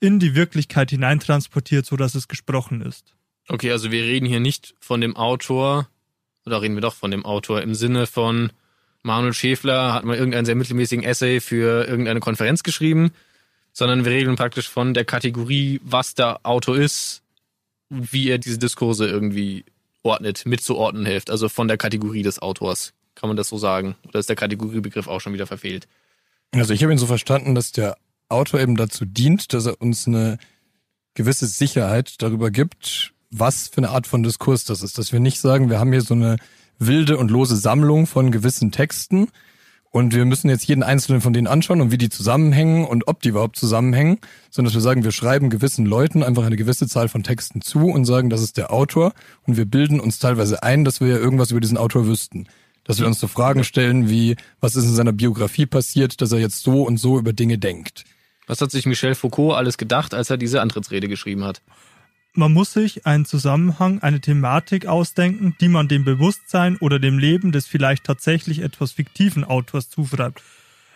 in die Wirklichkeit hineintransportiert, so dass es gesprochen ist. Okay, also wir reden hier nicht von dem Autor, oder reden wir doch von dem Autor im Sinne von Manuel Schäfler hat mal irgendeinen sehr mittelmäßigen Essay für irgendeine Konferenz geschrieben, sondern wir reden praktisch von der Kategorie, was der Autor ist, wie er diese Diskurse irgendwie ordnet, mitzuordnen hilft. Also von der Kategorie des Autors. Kann man das so sagen? Oder ist der Kategoriebegriff auch schon wieder verfehlt? Also ich habe ihn so verstanden, dass der Autor eben dazu dient, dass er uns eine gewisse Sicherheit darüber gibt, was für eine Art von Diskurs das ist. Dass wir nicht sagen, wir haben hier so eine wilde und lose Sammlung von gewissen Texten und wir müssen jetzt jeden einzelnen von denen anschauen und wie die zusammenhängen und ob die überhaupt zusammenhängen, sondern dass wir sagen, wir schreiben gewissen Leuten einfach eine gewisse Zahl von Texten zu und sagen, das ist der Autor und wir bilden uns teilweise ein, dass wir ja irgendwas über diesen Autor wüssten. Dass wir uns so Fragen stellen wie, was ist in seiner Biografie passiert, dass er jetzt so und so über Dinge denkt. Was hat sich Michel Foucault alles gedacht, als er diese Antrittsrede geschrieben hat? Man muss sich einen Zusammenhang, eine Thematik ausdenken, die man dem Bewusstsein oder dem Leben des vielleicht tatsächlich etwas fiktiven Autors zuschreibt.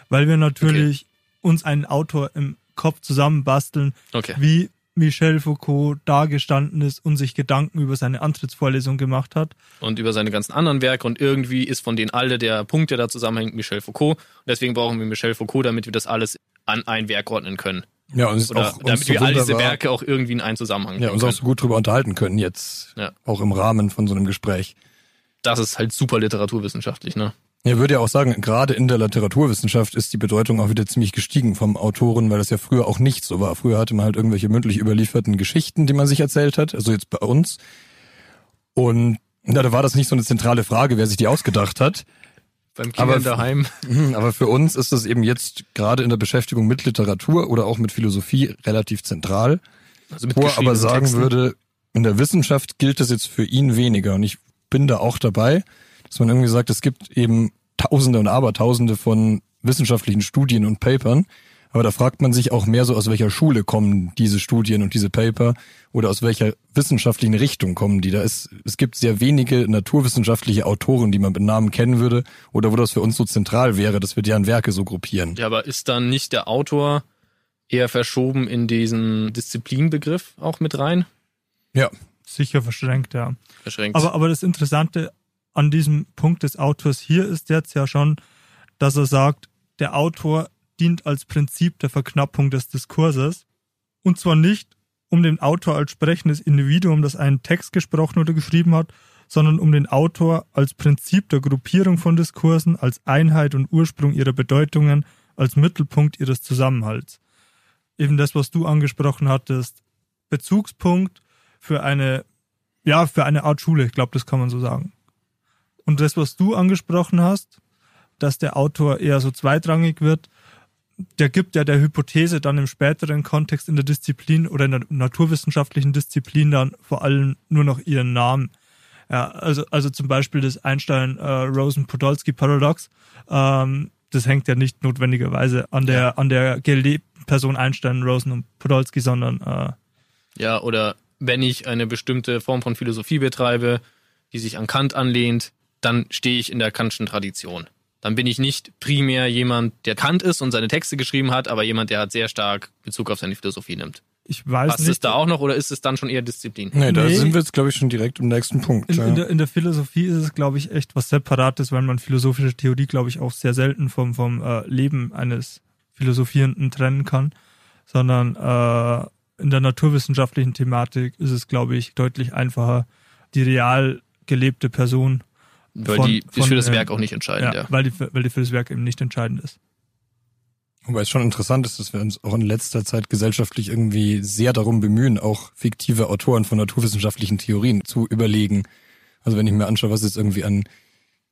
Weil wir natürlich uns einen Autor im Kopf zusammenbasteln, Okay. wie Michel Foucault dagestanden ist und sich Gedanken über seine Antrittsvorlesung gemacht hat. und über seine ganzen anderen Werke und irgendwie ist von denen alle der Punkt, der da zusammenhängt, Michel Foucault. Und deswegen brauchen wir Michel Foucault, damit wir das alles an ein Werk ordnen können. Ja, und es ist Oder auch damit so wir all diese Werke auch irgendwie in einen Zusammenhang ja, uns auch so gut drüber unterhalten können jetzt, Ja. auch im Rahmen von so einem Gespräch. Das ist halt super literaturwissenschaftlich, ne? Ja, würde ja auch sagen, gerade in der Literaturwissenschaft ist die Bedeutung auch wieder ziemlich gestiegen vom Autoren, weil das ja früher auch nicht so war. Früher hatte man halt irgendwelche mündlich überlieferten Geschichten, die man sich erzählt hat, also jetzt bei uns. Und ja, da war das nicht so eine zentrale Frage, wer sich die ausgedacht hat. Beim Aber- Kindern daheim. Mhm, Aber für uns ist das eben jetzt gerade in der Beschäftigung mit Literatur oder auch mit Philosophie relativ zentral. Also mit Wo er aber sagen Texten. würde, in der Wissenschaft gilt das jetzt für ihn weniger. Und ich bin da auch dabei, dass man irgendwie sagt, es gibt eben Tausende und Abertausende von wissenschaftlichen Studien und Papern. Aber da fragt man sich auch mehr so, aus welcher Schule kommen diese Studien und diese Paper oder aus welcher wissenschaftlichen Richtung kommen die. Da ist, es gibt sehr wenige naturwissenschaftliche Autoren, die man mit Namen kennen würde oder wo das für uns so zentral wäre, dass wir deren Werke so gruppieren. Ja, aber ist dann nicht der Autor eher verschoben in diesen Disziplinbegriff auch mit rein? Ja, Sicher verschränkt, ja. Verschränkt. Aber, aber das Interessante an diesem Punkt des Autors hier ist jetzt ja schon, dass er sagt, der Autor dient als Prinzip der Verknappung des Diskurses. Und zwar nicht um den Autor als sprechendes Individuum, das einen Text gesprochen oder geschrieben hat, sondern um den Autor als Prinzip der Gruppierung von Diskursen, als Einheit und Ursprung ihrer Bedeutungen, als Mittelpunkt ihres Zusammenhalts. Eben das, was du angesprochen hattest, Bezugspunkt für eine, ja, für eine Art Schule, ich glaube, das kann man so sagen. Und das, was du angesprochen hast, dass der Autor eher so zweitrangig wird, der gibt ja der Hypothese dann im späteren Kontext in der Disziplin oder in der naturwissenschaftlichen Disziplin dann vor allem nur noch ihren Namen. Ja, also, also zum Beispiel das Einstein-Rosen-Podolsky-Paradox, ähm, das hängt ja nicht notwendigerweise an der, an der GLD-Person Einstein, Rosen und Podolsky, sondern äh, Ja, oder wenn ich eine bestimmte Form von Philosophie betreibe, die sich an Kant anlehnt, dann stehe ich in der Kantschen Tradition. Dann bin ich nicht primär jemand, der Kant ist und seine Texte geschrieben hat, aber jemand, der halt sehr stark Bezug auf seine Philosophie nimmt. ich weiß Passt nicht. es da auch noch oder ist es dann schon eher Disziplin? nee, da Nee. sind wir jetzt, glaube ich, schon direkt im nächsten Punkt. In, ja. in, der, in der Philosophie ist es, glaube ich, echt was Separates, weil man philosophische Theorie, glaube ich, auch sehr selten vom, vom äh, Leben eines Philosophierenden trennen kann, sondern äh, in der naturwissenschaftlichen Thematik ist es, glaube ich, deutlich einfacher, die real gelebte Person, Weil Von- die ist von, für das äh, Werk auch nicht entscheidend, ja, ja. Weil, die, weil die für das Werk eben nicht entscheidend ist. Wobei es schon interessant ist, dass wir uns auch in letzter Zeit gesellschaftlich irgendwie sehr darum bemühen, auch fiktive Autoren von naturwissenschaftlichen Theorien zu überlegen Also wenn ich mir anschaue, was es irgendwie an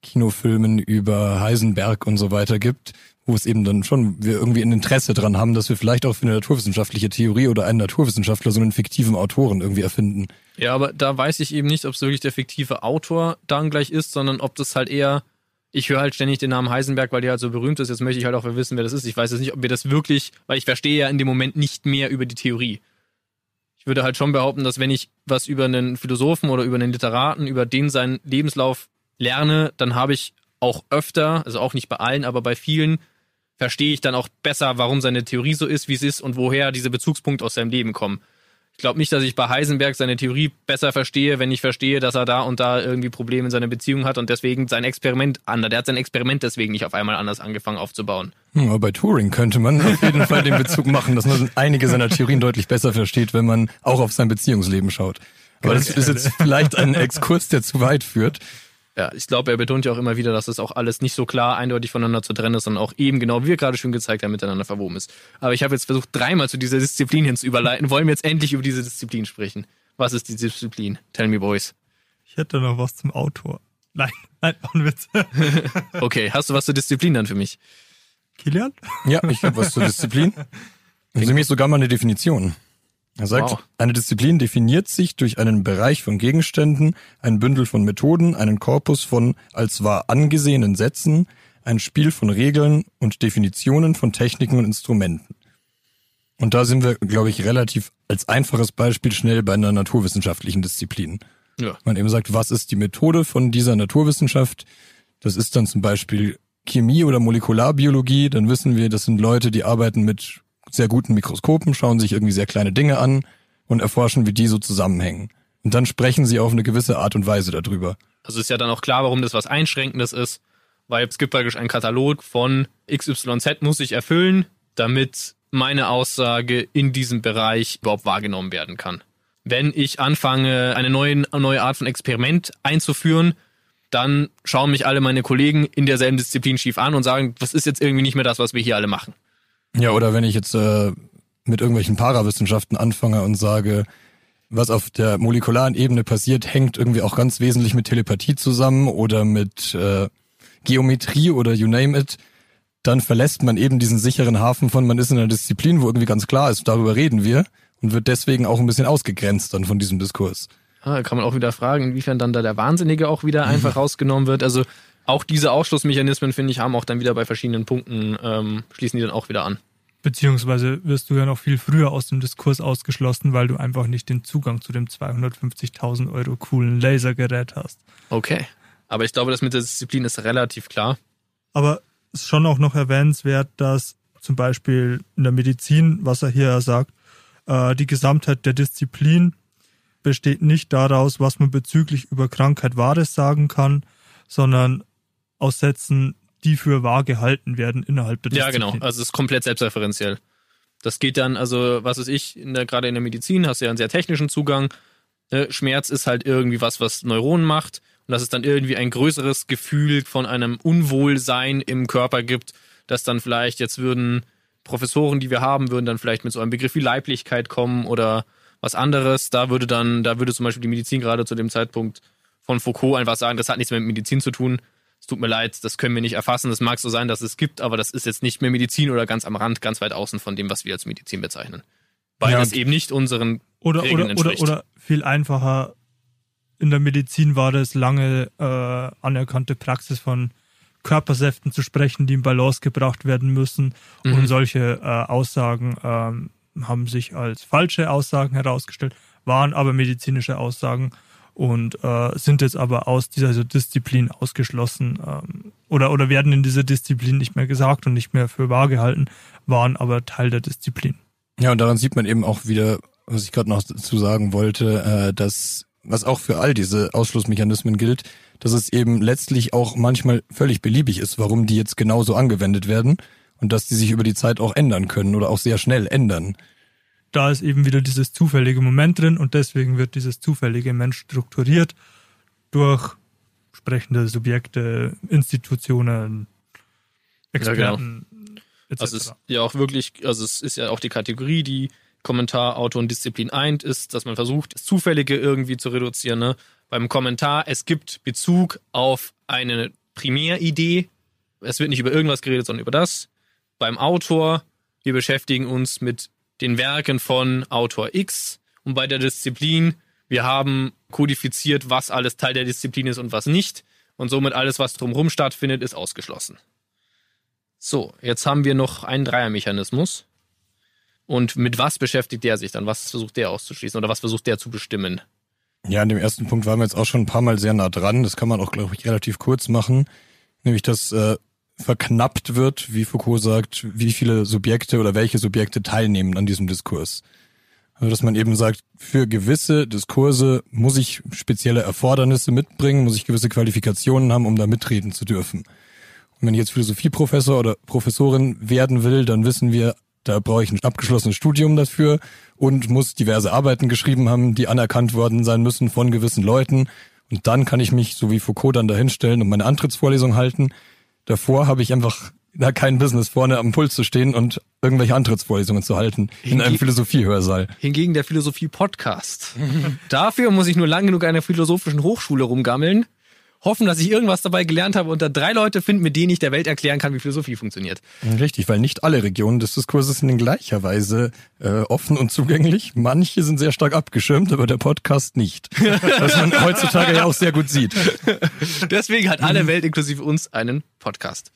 Kinofilmen über Heisenberg und so weiter gibt, wo es eben dann schon wir irgendwie ein Interesse dran haben, dass wir vielleicht auch für eine naturwissenschaftliche Theorie oder einen Naturwissenschaftler so einen fiktiven Autoren irgendwie erfinden. Ja, aber da weiß ich eben nicht, ob es wirklich der fiktive Autor dann gleich ist, sondern ob das halt eher, ich höre halt ständig den Namen Heisenberg, weil der halt so berühmt ist, jetzt möchte ich halt auch wissen, wer das ist. Ich weiß jetzt nicht, ob wir das wirklich, weil ich verstehe ja in dem Moment nicht mehr über die Theorie. Ich würde halt schon behaupten, dass wenn ich was über einen Philosophen oder über einen Literaten, über den seinen Lebenslauf lerne, dann habe ich auch öfter, also auch nicht bei allen, aber bei vielen, verstehe ich dann auch besser, warum seine Theorie so ist, wie es ist und woher diese Bezugspunkte aus seinem Leben kommen. Ich glaube nicht, dass ich bei Heisenberg seine Theorie besser verstehe, wenn ich verstehe, dass er da und da irgendwie Probleme in seiner Beziehung hat und deswegen sein Experiment anders. Der hat sein Experiment deswegen nicht auf einmal anders angefangen aufzubauen. Aber bei Turing könnte man auf jeden Fall den Bezug machen, dass man einige seiner Theorien deutlich besser versteht, wenn man auch auf sein Beziehungsleben schaut. Aber das ist jetzt vielleicht ein Exkurs, der zu weit führt. Ja, ich glaube, er betont ja auch immer wieder, dass das auch alles nicht so klar eindeutig voneinander zu trennen ist, sondern auch eben genau, wie wir gerade schon gezeigt haben, miteinander verwoben ist. Aber ich habe jetzt versucht, dreimal zu dieser Disziplin hin zu überleiten. Wollen wir jetzt endlich über diese Disziplin sprechen? Was ist die Disziplin? Tell me, boys. Ich hätte noch was zum Autor. Nein, nein, auch ein Witz. okay, hast du was zur Disziplin dann für mich? Kilian? Ja, ich habe was zur Disziplin. Nämlich sogar mal eine Definition. Er sagt, wow. eine Disziplin definiert sich durch einen Bereich von Gegenständen, ein Bündel von Methoden, einen Korpus von als wahr angesehenen Sätzen, ein Spiel von Regeln und Definitionen von Techniken und Instrumenten. Und da sind wir, glaube ich, relativ als einfaches Beispiel schnell bei einer naturwissenschaftlichen Disziplin. Ja. Man eben sagt, was ist die Methode von dieser Naturwissenschaft? Das ist dann zum Beispiel Chemie oder Molekularbiologie. Dann wissen wir, das sind Leute, die arbeiten mit sehr guten Mikroskopen, schauen sich irgendwie sehr kleine Dinge an und erforschen, wie die so zusammenhängen. Und dann sprechen sie auf eine gewisse Art und Weise darüber. Also ist ja dann auch klar, warum das was Einschränkendes ist, weil es gibt praktisch einen Katalog von XYZ muss ich erfüllen, damit meine Aussage in diesem Bereich überhaupt wahrgenommen werden kann. Wenn ich anfange, eine neue, neue Art von Experiment einzuführen, dann schauen mich alle meine Kollegen in derselben Disziplin schief an und sagen, das ist jetzt irgendwie nicht mehr das, was wir hier alle machen. Ja, oder wenn ich jetzt äh, mit irgendwelchen Parawissenschaften anfange und sage, was auf der molekularen Ebene passiert, hängt irgendwie auch ganz wesentlich mit Telepathie zusammen oder mit äh, Geometrie oder you name it, dann verlässt man eben diesen sicheren Hafen von, man ist in einer Disziplin, wo irgendwie ganz klar ist, darüber reden wir und wird deswegen auch ein bisschen ausgegrenzt dann von diesem Diskurs. Ah, kann man auch wieder fragen, inwiefern dann da der Wahnsinnige auch wieder einfach rausgenommen wird. Also auch diese Ausschlussmechanismen, finde ich, haben auch dann wieder bei verschiedenen Punkten, ähm, schließen die dann auch wieder an. Beziehungsweise wirst du ja noch viel früher aus dem Diskurs ausgeschlossen, weil du einfach nicht den Zugang zu dem 250.000 Euro coolen Lasergerät hast. Okay. Aber ich glaube, das mit der Disziplin ist relativ klar. Aber es ist schon auch noch erwähnenswert, dass zum Beispiel in der Medizin, was er hier sagt, äh, die Gesamtheit der Disziplin besteht nicht daraus, was man bezüglich über Krankheit Wahres sagen kann, sondern aus Sätzen, die für wahr gehalten werden innerhalb der Disziplin. Ja, genau. Also es ist komplett selbstreferenziell. Das geht dann, also was weiß ich, in der, gerade in der Medizin hast du ja einen sehr technischen Zugang. Ne? Schmerz ist halt irgendwie was, was Neuronen macht und dass es dann irgendwie ein größeres Gefühl von einem Unwohlsein im Körper gibt, dass dann vielleicht jetzt würden Professoren, die wir haben, würden dann vielleicht mit so einem Begriff wie Leiblichkeit kommen oder was anderes. Da würde dann, da würde zum Beispiel die Medizin gerade zu dem Zeitpunkt von Foucault einfach sagen, das hat nichts mehr mit Medizin zu tun. Es tut mir leid, das können wir nicht erfassen. Es mag so sein, dass es gibt, aber das ist jetzt nicht mehr Medizin oder ganz am Rand, ganz weit außen von dem, was wir als Medizin bezeichnen. Weil ja, das eben nicht unseren oder Regeln oder, oder oder viel einfacher. In der Medizin war das lange äh, anerkannte Praxis von Körpersäften zu sprechen, die in Balance gebracht werden müssen. Mhm. Und solche äh, Aussagen ähm, haben sich als falsche Aussagen herausgestellt, waren aber medizinische Aussagen und äh, sind jetzt aber aus dieser Disziplin ausgeschlossen ähm, oder, oder werden in dieser Disziplin nicht mehr gesagt und nicht mehr für wahr gehalten, waren aber Teil der Disziplin. Ja, und daran sieht man eben auch wieder, was ich gerade noch dazu sagen wollte, äh, dass, was auch für all diese Ausschlussmechanismen gilt, dass es eben letztlich auch manchmal völlig beliebig ist, warum die jetzt genauso angewendet werden und dass die sich über die Zeit auch ändern können oder auch sehr schnell ändern da ist eben wieder dieses zufällige Moment drin und deswegen wird dieses zufällige Mensch strukturiert durch sprechende Subjekte, Institutionen, Experten. Ja, genau. Etc. Also es ist ja auch wirklich, also es ist ja auch die Kategorie, die Kommentar, Autor und Disziplin eint, ist, dass man versucht, das Zufällige irgendwie zu reduzieren. Ne? Beim Kommentar, es gibt Bezug auf eine Primäridee. Es wird nicht über irgendwas geredet, sondern über das. Beim Autor, wir beschäftigen uns mit den Werken von Autor X. Und bei der Disziplin, wir haben kodifiziert, was alles Teil der Disziplin ist und was nicht. Und somit alles, was drumherum stattfindet, ist ausgeschlossen. So, jetzt haben wir noch einen Dreiermechanismus. Und mit was beschäftigt der sich dann? Was versucht der auszuschließen oder was versucht der zu bestimmen? Ja, an dem ersten Punkt waren wir jetzt auch schon ein paar Mal sehr nah dran. Das kann man auch, glaube ich, relativ kurz machen. Nämlich, dass äh, verknappt wird, wie Foucault sagt, wie viele Subjekte oder welche Subjekte teilnehmen an diesem Diskurs. Also, dass man eben sagt, für gewisse Diskurse muss ich spezielle Erfordernisse mitbringen, muss ich gewisse Qualifikationen haben, um da mitreden zu dürfen. Und wenn ich jetzt Philosophieprofessor oder Professorin werden will, dann wissen wir, da brauche ich ein abgeschlossenes Studium dafür und muss diverse Arbeiten geschrieben haben, die anerkannt worden sein müssen von gewissen Leuten. Und dann kann ich mich, so wie Foucault, dann dahinstellen und meine Antrittsvorlesung halten. Davor habe ich einfach da kein Business vorne am Puls zu stehen und irgendwelche Antrittsvorlesungen zu halten Hinge in einem Philosophiehörsaal. Hingegen der Philosophie-Podcast. Dafür muss ich nur lang genug an der philosophischen Hochschule rumgammeln hoffen, dass ich irgendwas dabei gelernt habe und da drei Leute finden, mit denen ich der Welt erklären kann, wie Philosophie funktioniert. Richtig, weil nicht alle Regionen des Diskurses sind in gleicher Weise äh, offen und zugänglich. Manche sind sehr stark abgeschirmt, aber der Podcast nicht. Was man heutzutage ja auch sehr gut sieht. Deswegen hat alle Welt inklusive uns einen Podcast.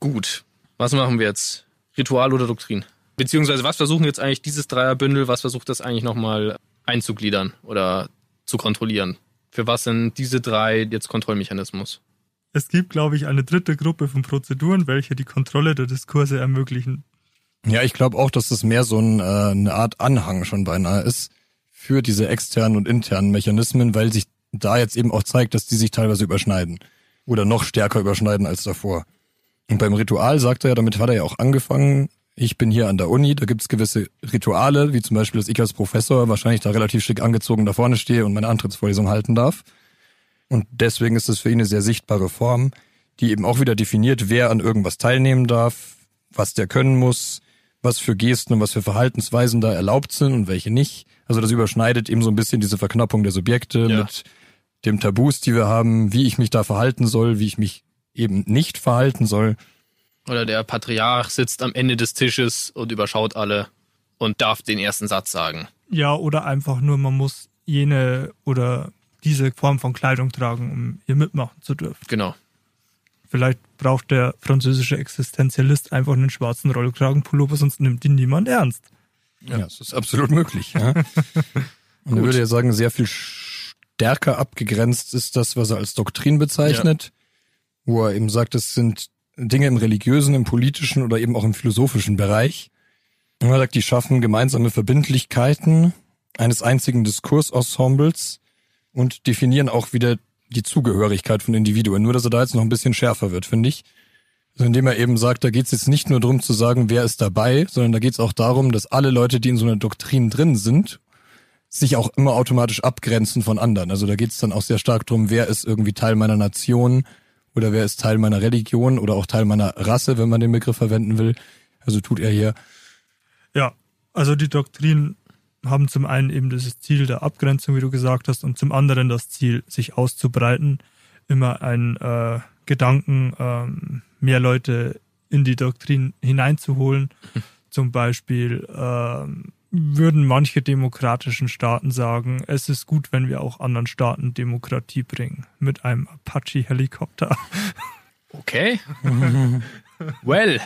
Gut, was machen wir jetzt? Ritual oder Doktrin? Beziehungsweise was versuchen jetzt eigentlich dieses Dreierbündel, was versucht das eigentlich nochmal einzugliedern oder zu kontrollieren? Für was sind diese drei jetzt Kontrollmechanismus? Es gibt, glaube ich, eine dritte Gruppe von Prozeduren, welche die Kontrolle der Diskurse ermöglichen. Ja, ich glaube auch, dass das mehr so ein, äh, eine Art Anhang schon beinahe ist für diese externen und internen Mechanismen, weil sich da jetzt eben auch zeigt, dass die sich teilweise überschneiden oder noch stärker überschneiden als davor. Und beim Ritual sagt er ja, damit hat er ja auch angefangen, ich bin hier an der Uni, da gibt es gewisse Rituale, wie zum Beispiel, dass ich als Professor wahrscheinlich da relativ schick angezogen da vorne stehe und meine Antrittsvorlesung halten darf. Und deswegen ist das für ihn eine sehr sichtbare Form, die eben auch wieder definiert, wer an irgendwas teilnehmen darf, was der können muss, was für Gesten und was für Verhaltensweisen da erlaubt sind und welche nicht. Also das überschneidet eben so ein bisschen diese Verknappung der Subjekte ja. mit dem Tabus, die wir haben, wie ich mich da verhalten soll, wie ich mich eben nicht verhalten soll. Oder der Patriarch sitzt am Ende des Tisches und überschaut alle und darf den ersten Satz sagen. Ja, oder einfach nur, man muss jene oder diese Form von Kleidung tragen, um hier mitmachen zu dürfen. Genau. Vielleicht braucht der französische Existenzialist einfach einen schwarzen Rollkragenpullover, sonst nimmt ihn niemand ernst. Ja, das ist absolut möglich. Ja. Und er würde ja sagen, sehr viel stärker abgegrenzt ist das, was er als Doktrin bezeichnet, ja. wo er eben sagt, es sind Dinge im religiösen, im politischen oder eben auch im philosophischen Bereich. Und er sagt, die schaffen gemeinsame Verbindlichkeiten eines einzigen Diskursensembles und definieren auch wieder die Zugehörigkeit von Individuen. Nur, dass er da jetzt noch ein bisschen schärfer wird, finde ich. Also indem er eben sagt, da geht es jetzt nicht nur darum zu sagen, wer ist dabei, sondern da geht es auch darum, dass alle Leute, die in so einer Doktrin drin sind, sich auch immer automatisch abgrenzen von anderen. Also da geht es dann auch sehr stark darum, wer ist irgendwie Teil meiner Nation, oder wer ist Teil meiner Religion oder auch Teil meiner Rasse, wenn man den Begriff verwenden will. Also tut er hier. Ja, also die Doktrinen haben zum einen eben dieses Ziel der Abgrenzung, wie du gesagt hast, und zum anderen das Ziel, sich auszubreiten, immer einen äh, Gedanken, ähm, mehr Leute in die Doktrin hineinzuholen. Zum Beispiel ähm, würden manche demokratischen Staaten sagen, es ist gut, wenn wir auch anderen Staaten Demokratie bringen. Mit einem Apache-Helikopter. Okay. well.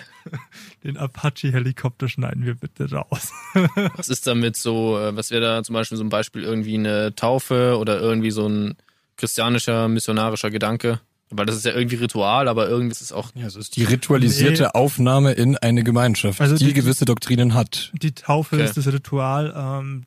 Den Apache-Helikopter schneiden wir bitte raus. was ist damit so, äh, was wäre da zum Beispiel so ein Beispiel irgendwie eine Taufe oder irgendwie so ein christianischer, missionarischer Gedanke? Weil das ist ja irgendwie Ritual, aber irgendwie ist es auch. Ja, es ist die ritualisierte nee. Aufnahme in eine Gemeinschaft, also die, die, gewisse Doktrinen hat. Die Taufe okay. ist das Ritual. Ähm,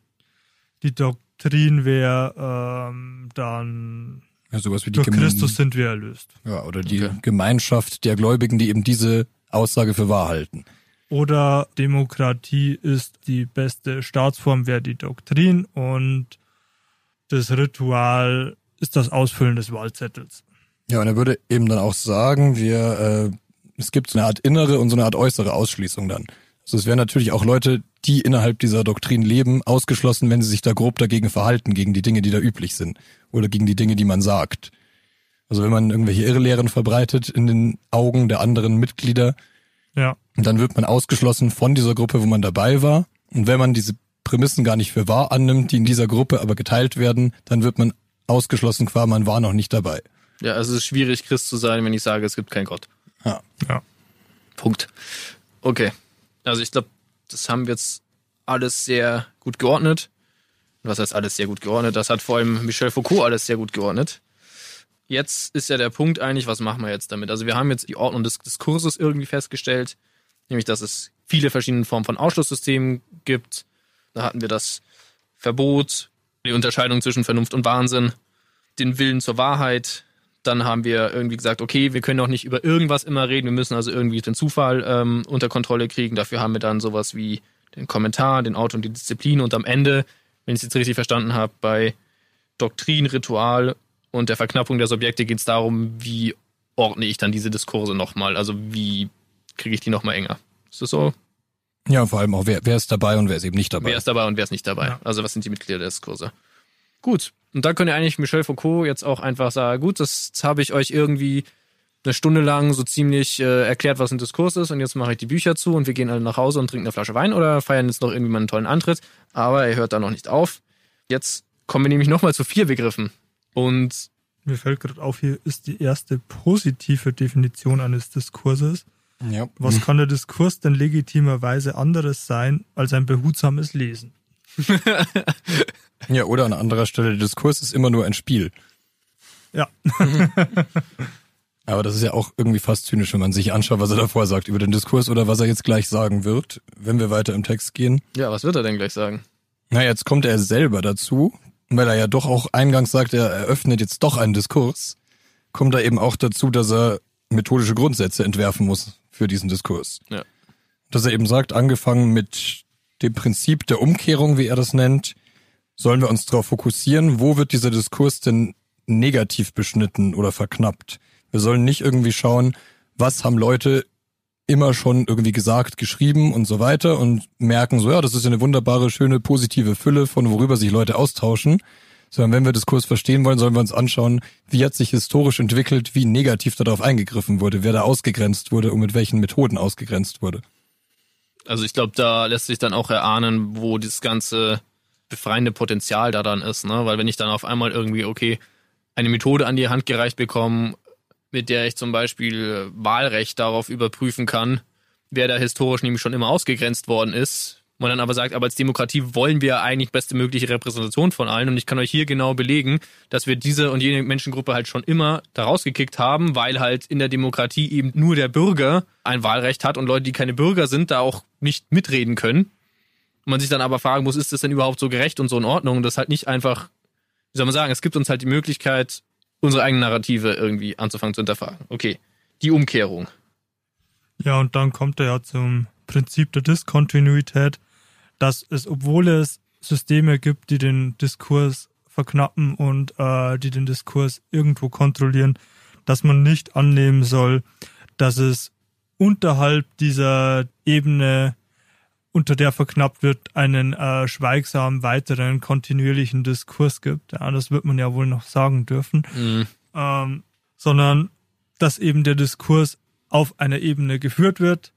die Doktrin wäre ähm, dann. Ja, sowas wie die durch Geme Christus sind wir erlöst. Ja, oder die okay. Gemeinschaft der Gläubigen, die eben diese Aussage für wahr halten. Oder Demokratie ist die beste Staatsform, wäre die Doktrin und das Ritual ist das Ausfüllen des Wahlzettels. Ja, und er würde eben dann auch sagen, wir, äh, es gibt so eine Art innere und so eine Art äußere Ausschließung dann. Also es wären natürlich auch Leute, die innerhalb dieser Doktrin leben, ausgeschlossen, wenn sie sich da grob dagegen verhalten, gegen die Dinge, die da üblich sind. Oder gegen die Dinge, die man sagt. Also wenn man irgendwelche Irrlehren verbreitet in den Augen der anderen Mitglieder, Ja. dann wird man ausgeschlossen von dieser Gruppe, wo man dabei war. Und wenn man diese Prämissen gar nicht für wahr annimmt, die in dieser Gruppe aber geteilt werden, dann wird man ausgeschlossen, qua man war noch nicht dabei. Ja, also es ist schwierig, Christ zu sein, wenn ich sage, es gibt keinen Gott. Ja. Ja. Punkt. Okay. Also ich glaube, das haben wir jetzt alles sehr gut geordnet. Was heißt alles sehr gut geordnet? Das hat vor allem Michel Foucault alles sehr gut geordnet. Jetzt ist ja der Punkt eigentlich, was machen wir jetzt damit? Also wir haben jetzt die Ordnung des Diskurses irgendwie festgestellt, nämlich dass es viele verschiedene Formen von Ausschlusssystemen gibt. Da hatten wir das Verbot, die Unterscheidung zwischen Vernunft und Wahnsinn, den Willen zur Wahrheit. Dann haben wir irgendwie gesagt, okay, wir können auch nicht über irgendwas immer reden, wir müssen also irgendwie den Zufall ähm, unter Kontrolle kriegen. Dafür haben wir dann sowas wie den Kommentar, den Auto und die Disziplin und am Ende, wenn ich es jetzt richtig verstanden habe, bei Doktrin, Ritual und der Verknappung der Subjekte geht es darum, wie ordne ich dann diese Diskurse nochmal, also wie kriege ich die nochmal enger. Ist das so? Ja, vor allem auch, wer, wer ist dabei und wer ist eben nicht dabei. Wer ist dabei und wer ist nicht dabei? Ja. Also was sind die Mitglieder der Diskurse? Gut. Und dann könnte eigentlich Michel Foucault jetzt auch einfach sagen, gut, das habe ich euch irgendwie eine Stunde lang so ziemlich äh, erklärt, was ein Diskurs ist und jetzt mache ich die Bücher zu und wir gehen alle nach Hause und trinken eine Flasche Wein oder feiern jetzt noch irgendwie mal einen tollen Antritt. Aber er hört da noch nicht auf. Jetzt kommen wir nämlich nochmal zu vier Begriffen. Und Mir fällt gerade auf, hier ist die erste positive Definition eines Diskurses. ja. Was kann der Diskurs denn legitimerweise anderes sein als ein behutsames Lesen? ja, oder an anderer Stelle, der Diskurs ist immer nur ein Spiel. Ja. Aber das ist ja auch irgendwie fast zynisch, wenn man sich anschaut, was er davor sagt über den Diskurs oder was er jetzt gleich sagen wird, wenn wir weiter im Text gehen. ja, was wird er denn gleich sagen? Na, jetzt kommt er selber dazu, weil er ja doch auch eingangs sagt, er eröffnet jetzt doch einen Diskurs, kommt er eben auch dazu, dass er methodische Grundsätze entwerfen muss für diesen Diskurs. Ja. Dass er eben sagt, angefangen mit dem Prinzip der Umkehrung, wie er das nennt, sollen wir uns darauf fokussieren, wo wird dieser Diskurs denn negativ beschnitten oder verknappt. Wir sollen nicht irgendwie schauen, was haben Leute immer schon irgendwie gesagt, geschrieben und so weiter und merken so, ja, das ist eine wunderbare, schöne, positive Fülle von worüber sich Leute austauschen. Sondern wenn wir Diskurs verstehen wollen, sollen wir uns anschauen, wie hat sich historisch entwickelt, wie negativ darauf eingegriffen wurde, wer da ausgegrenzt wurde und mit welchen Methoden ausgegrenzt wurde. Also ich glaube, da lässt sich dann auch erahnen, wo dieses ganze befreiende Potenzial da dann ist, ne? Weil wenn ich dann auf einmal irgendwie, okay, eine Methode an die Hand gereicht bekomme, mit der ich zum Beispiel Wahlrecht darauf überprüfen kann, wer da historisch nämlich schon immer ausgegrenzt worden ist, man dann aber sagt, aber als Demokratie wollen wir eigentlich beste mögliche Repräsentation von allen und ich kann euch hier genau belegen, dass wir diese und jene Menschengruppe halt schon immer da rausgekickt haben, weil halt in der Demokratie eben nur der Bürger ein Wahlrecht hat und Leute, die keine Bürger sind, da auch nicht mitreden können. Man sich dann aber fragen muss, ist das denn überhaupt so gerecht und so in Ordnung? Und das halt nicht einfach, wie soll man sagen, es gibt uns halt die Möglichkeit, unsere eigene Narrative irgendwie anzufangen zu hinterfragen. Okay, die Umkehrung. Ja, und dann kommt er ja zum Prinzip der Diskontinuität, dass es, obwohl es Systeme gibt, die den Diskurs verknappen und äh, die den Diskurs irgendwo kontrollieren, dass man nicht annehmen soll, dass es unterhalb dieser Ebene, unter der verknappt wird, einen äh, schweigsamen weiteren kontinuierlichen Diskurs gibt. Ja, das wird man ja wohl noch sagen dürfen Mhm. ähm, sondern dass eben der Diskurs auf einer Ebene geführt wird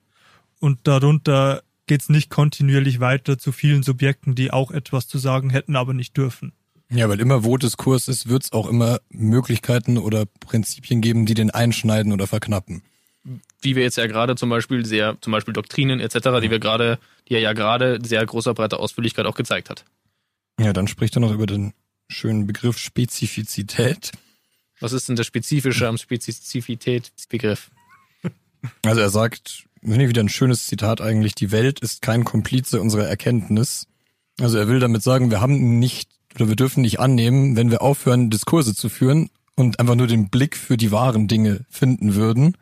und darunter geht es nicht kontinuierlich weiter zu vielen Subjekten, die auch etwas zu sagen hätten, aber nicht dürfen. Ja, weil immer wo Diskurs ist, wird es auch immer Möglichkeiten oder Prinzipien geben, die den einschneiden oder verknappen. Wie wir jetzt ja gerade zum Beispiel sehr, zum Beispiel Doktrinen etc., die wir gerade, die er ja gerade sehr großer breiter Ausführlichkeit auch gezeigt hat. Ja, dann spricht er noch über den schönen Begriff Spezifizität. Was ist denn der spezifische am Spezifitätsbegriff? Also er sagt, finde ich wieder ein schönes Zitat eigentlich, die Welt ist kein Komplize unserer Erkenntnis. Also er will damit sagen, wir haben nicht oder wir dürfen nicht annehmen, wenn wir aufhören, Diskurse zu führen und einfach nur den Blick für die wahren Dinge finden würden,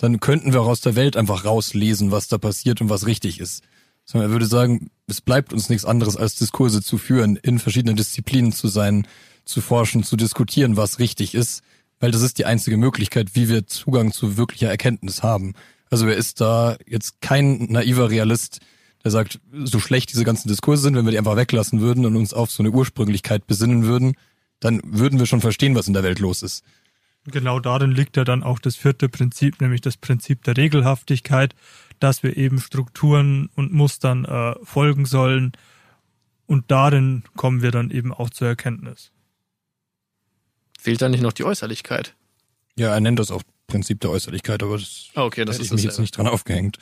dann könnten wir auch aus der Welt einfach rauslesen, was da passiert und was richtig ist. Sondern er würde sagen, es bleibt uns nichts anderes als Diskurse zu führen, in verschiedenen Disziplinen zu sein, zu forschen, zu diskutieren, was richtig ist, weil das ist die einzige Möglichkeit, wie wir Zugang zu wirklicher Erkenntnis haben. Also er ist da jetzt kein naiver Realist, der sagt, so schlecht diese ganzen Diskurse sind, wenn wir die einfach weglassen würden und uns auf so eine Ursprünglichkeit besinnen würden, dann würden wir schon verstehen, was in der Welt los ist. Genau darin liegt ja dann auch das vierte Prinzip, nämlich das Prinzip der Regelhaftigkeit, dass wir eben Strukturen und Mustern äh, folgen sollen. Und darin kommen wir dann eben auch zur Erkenntnis. Fehlt da nicht noch die Äußerlichkeit? Ja, er nennt das auch Prinzip der Äußerlichkeit, aber das, Ah, okay, das hätte ist ich mich jetzt nicht dran aufgehängt.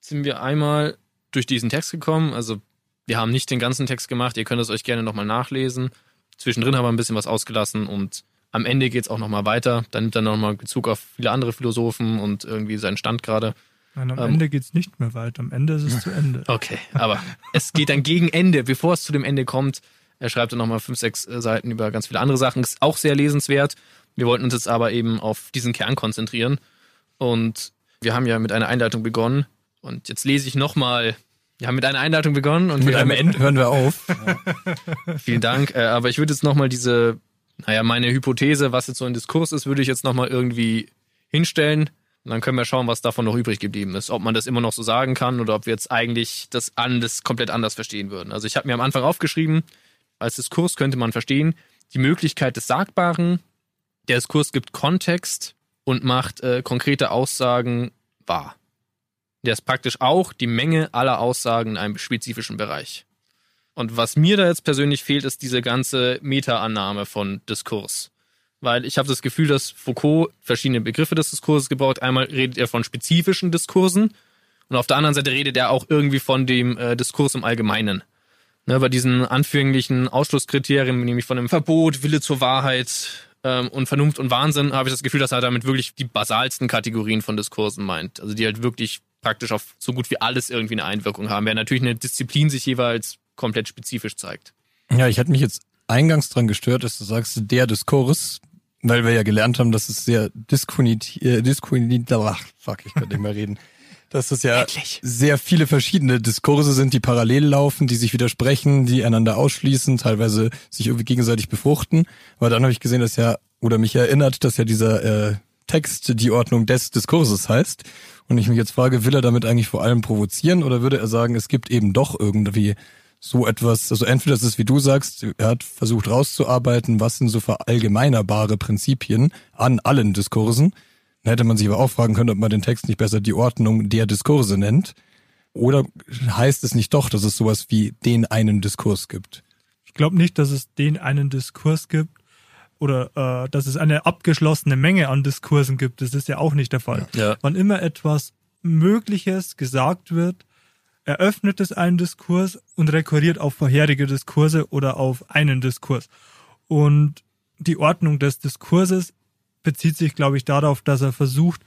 sind wir einmal durch diesen Text gekommen. Also wir haben nicht den ganzen Text gemacht. Ihr könnt es euch gerne nochmal nachlesen. Zwischendrin haben wir ein bisschen was ausgelassen und am Ende geht es auch nochmal weiter. Dann nimmt er nochmal Bezug auf viele andere Philosophen und irgendwie seinen Stand gerade. Nein, am Ähm. Ende geht's nicht mehr weiter. Am Ende ist es zu Ende. Okay, aber es geht dann gegen Ende, bevor es zu dem Ende kommt. Er schreibt dann nochmal fünf, sechs äh, Seiten über ganz viele andere Sachen. Ist auch sehr lesenswert. Wir wollten uns jetzt aber eben auf diesen Kern konzentrieren. Und wir haben ja mit einer Einleitung begonnen. Und jetzt lese ich nochmal. Wir haben mit einer Einleitung begonnen und Mit einem Ende hören wir auf. Vielen Dank. Äh, aber ich würde jetzt nochmal diese, naja, meine Hypothese, was jetzt so ein Diskurs ist, würde ich jetzt nochmal irgendwie hinstellen. Und dann können wir schauen, was davon noch übrig geblieben ist. Ob man das immer noch so sagen kann oder ob wir jetzt eigentlich das anders, komplett anders verstehen würden. Also ich habe mir am Anfang aufgeschrieben, als Diskurs könnte man verstehen, die Möglichkeit des Sagbaren. Der Diskurs gibt Kontext und macht äh, konkrete Aussagen wahr. Der ist praktisch auch die Menge aller Aussagen in einem spezifischen Bereich. Und was mir da jetzt persönlich fehlt, ist diese ganze Meta-Annahme von Diskurs. Weil ich habe das Gefühl, dass Foucault verschiedene Begriffe des Diskurses gebraucht. Einmal redet er von spezifischen Diskursen und auf der anderen Seite redet er auch irgendwie von dem äh, Diskurs im Allgemeinen. Ne, bei diesen anfänglichen Ausschlusskriterien, nämlich von dem Verbot, Wille zur Wahrheit ähm, und Vernunft und Wahnsinn, habe ich das Gefühl, dass er damit wirklich die basalsten Kategorien von Diskursen meint. Also die halt wirklich praktisch auf so gut wie alles irgendwie eine Einwirkung haben, während natürlich eine Disziplin sich jeweils komplett spezifisch zeigt. Ja, ich hatte mich jetzt eingangs dran gestört, dass du sagst, der Diskurs, weil wir ja gelernt haben, dass es sehr diskunit, äh, diskunit, ach, fuck, ich kann nicht mehr reden. Dass es ja Endlich. sehr viele verschiedene Diskurse sind, die parallel laufen, die sich widersprechen, die einander ausschließen, teilweise sich irgendwie gegenseitig befruchten. Aber dann habe ich gesehen, dass ja, oder mich erinnert, dass ja dieser äh, Text die Ordnung des Diskurses heißt. Und ich mich jetzt frage, will er damit eigentlich vor allem provozieren oder würde er sagen, es gibt eben doch irgendwie so etwas, also entweder ist es, wie du sagst, er hat versucht rauszuarbeiten, was sind so verallgemeinerbare Prinzipien an allen Diskursen. Dann hätte man sich aber auch fragen können, ob man den Text nicht besser die Ordnung der Diskurse nennt. Oder heißt es nicht doch, dass es sowas wie den einen Diskurs gibt? Ich glaube nicht, dass es den einen Diskurs gibt oder äh, dass es eine abgeschlossene Menge an Diskursen gibt. Das ist ja auch nicht der Fall. Ja. Wann immer etwas Mögliches gesagt wird, eröffnet es einen Diskurs und rekurriert auf vorherige Diskurse oder auf einen Diskurs. Und die Ordnung des Diskurses bezieht sich, glaube ich, darauf, dass er versucht,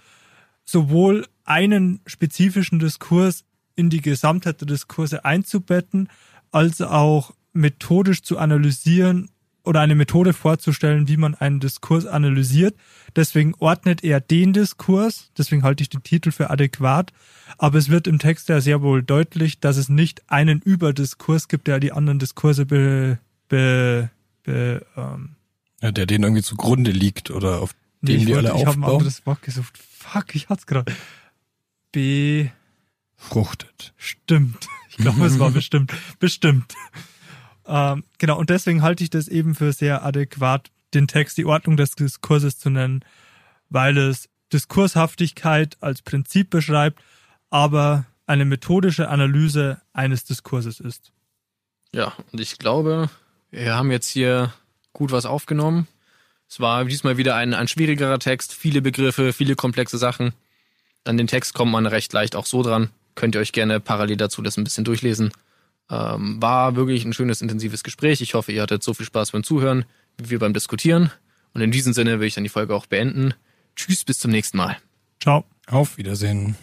sowohl einen spezifischen Diskurs in die Gesamtheit der Diskurse einzubetten, als auch methodisch zu analysieren oder eine Methode vorzustellen, wie man einen Diskurs analysiert. Deswegen ordnet er den Diskurs, deswegen halte ich den Titel für adäquat, aber es wird im Text ja sehr wohl deutlich, dass es nicht einen Überdiskurs gibt, der die anderen Diskurse be, be, be ähm, Ja, der denen irgendwie zugrunde liegt oder auf nee, dem ich, die alle wollte, ich habe ein aufbauen. anderes Wort gesucht. Fuck, ich hatte es gerade. B Fruchtet. Stimmt. Ich glaube, es war bestimmt. Bestimmt. Ähm, genau, und deswegen halte ich das eben für sehr adäquat, den Text die Ordnung des Diskurses zu nennen, weil es Diskurshaftigkeit als Prinzip beschreibt, aber eine methodische Analyse eines Diskurses ist. Ja, und ich glaube, wir haben jetzt hier gut was aufgenommen. Es war diesmal wieder ein, ein schwierigerer Text, viele Begriffe, viele komplexe Sachen. An den Text kommt man recht leicht auch so dran. Könnt ihr euch gerne parallel dazu das ein bisschen durchlesen. Ähm, war wirklich ein schönes, intensives Gespräch. Ich hoffe, ihr hattet so viel Spaß beim Zuhören, wie wir beim Diskutieren. Und in diesem Sinne will ich dann die Folge auch beenden. Tschüss, bis zum nächsten Mal. Ciao. Auf Wiedersehen.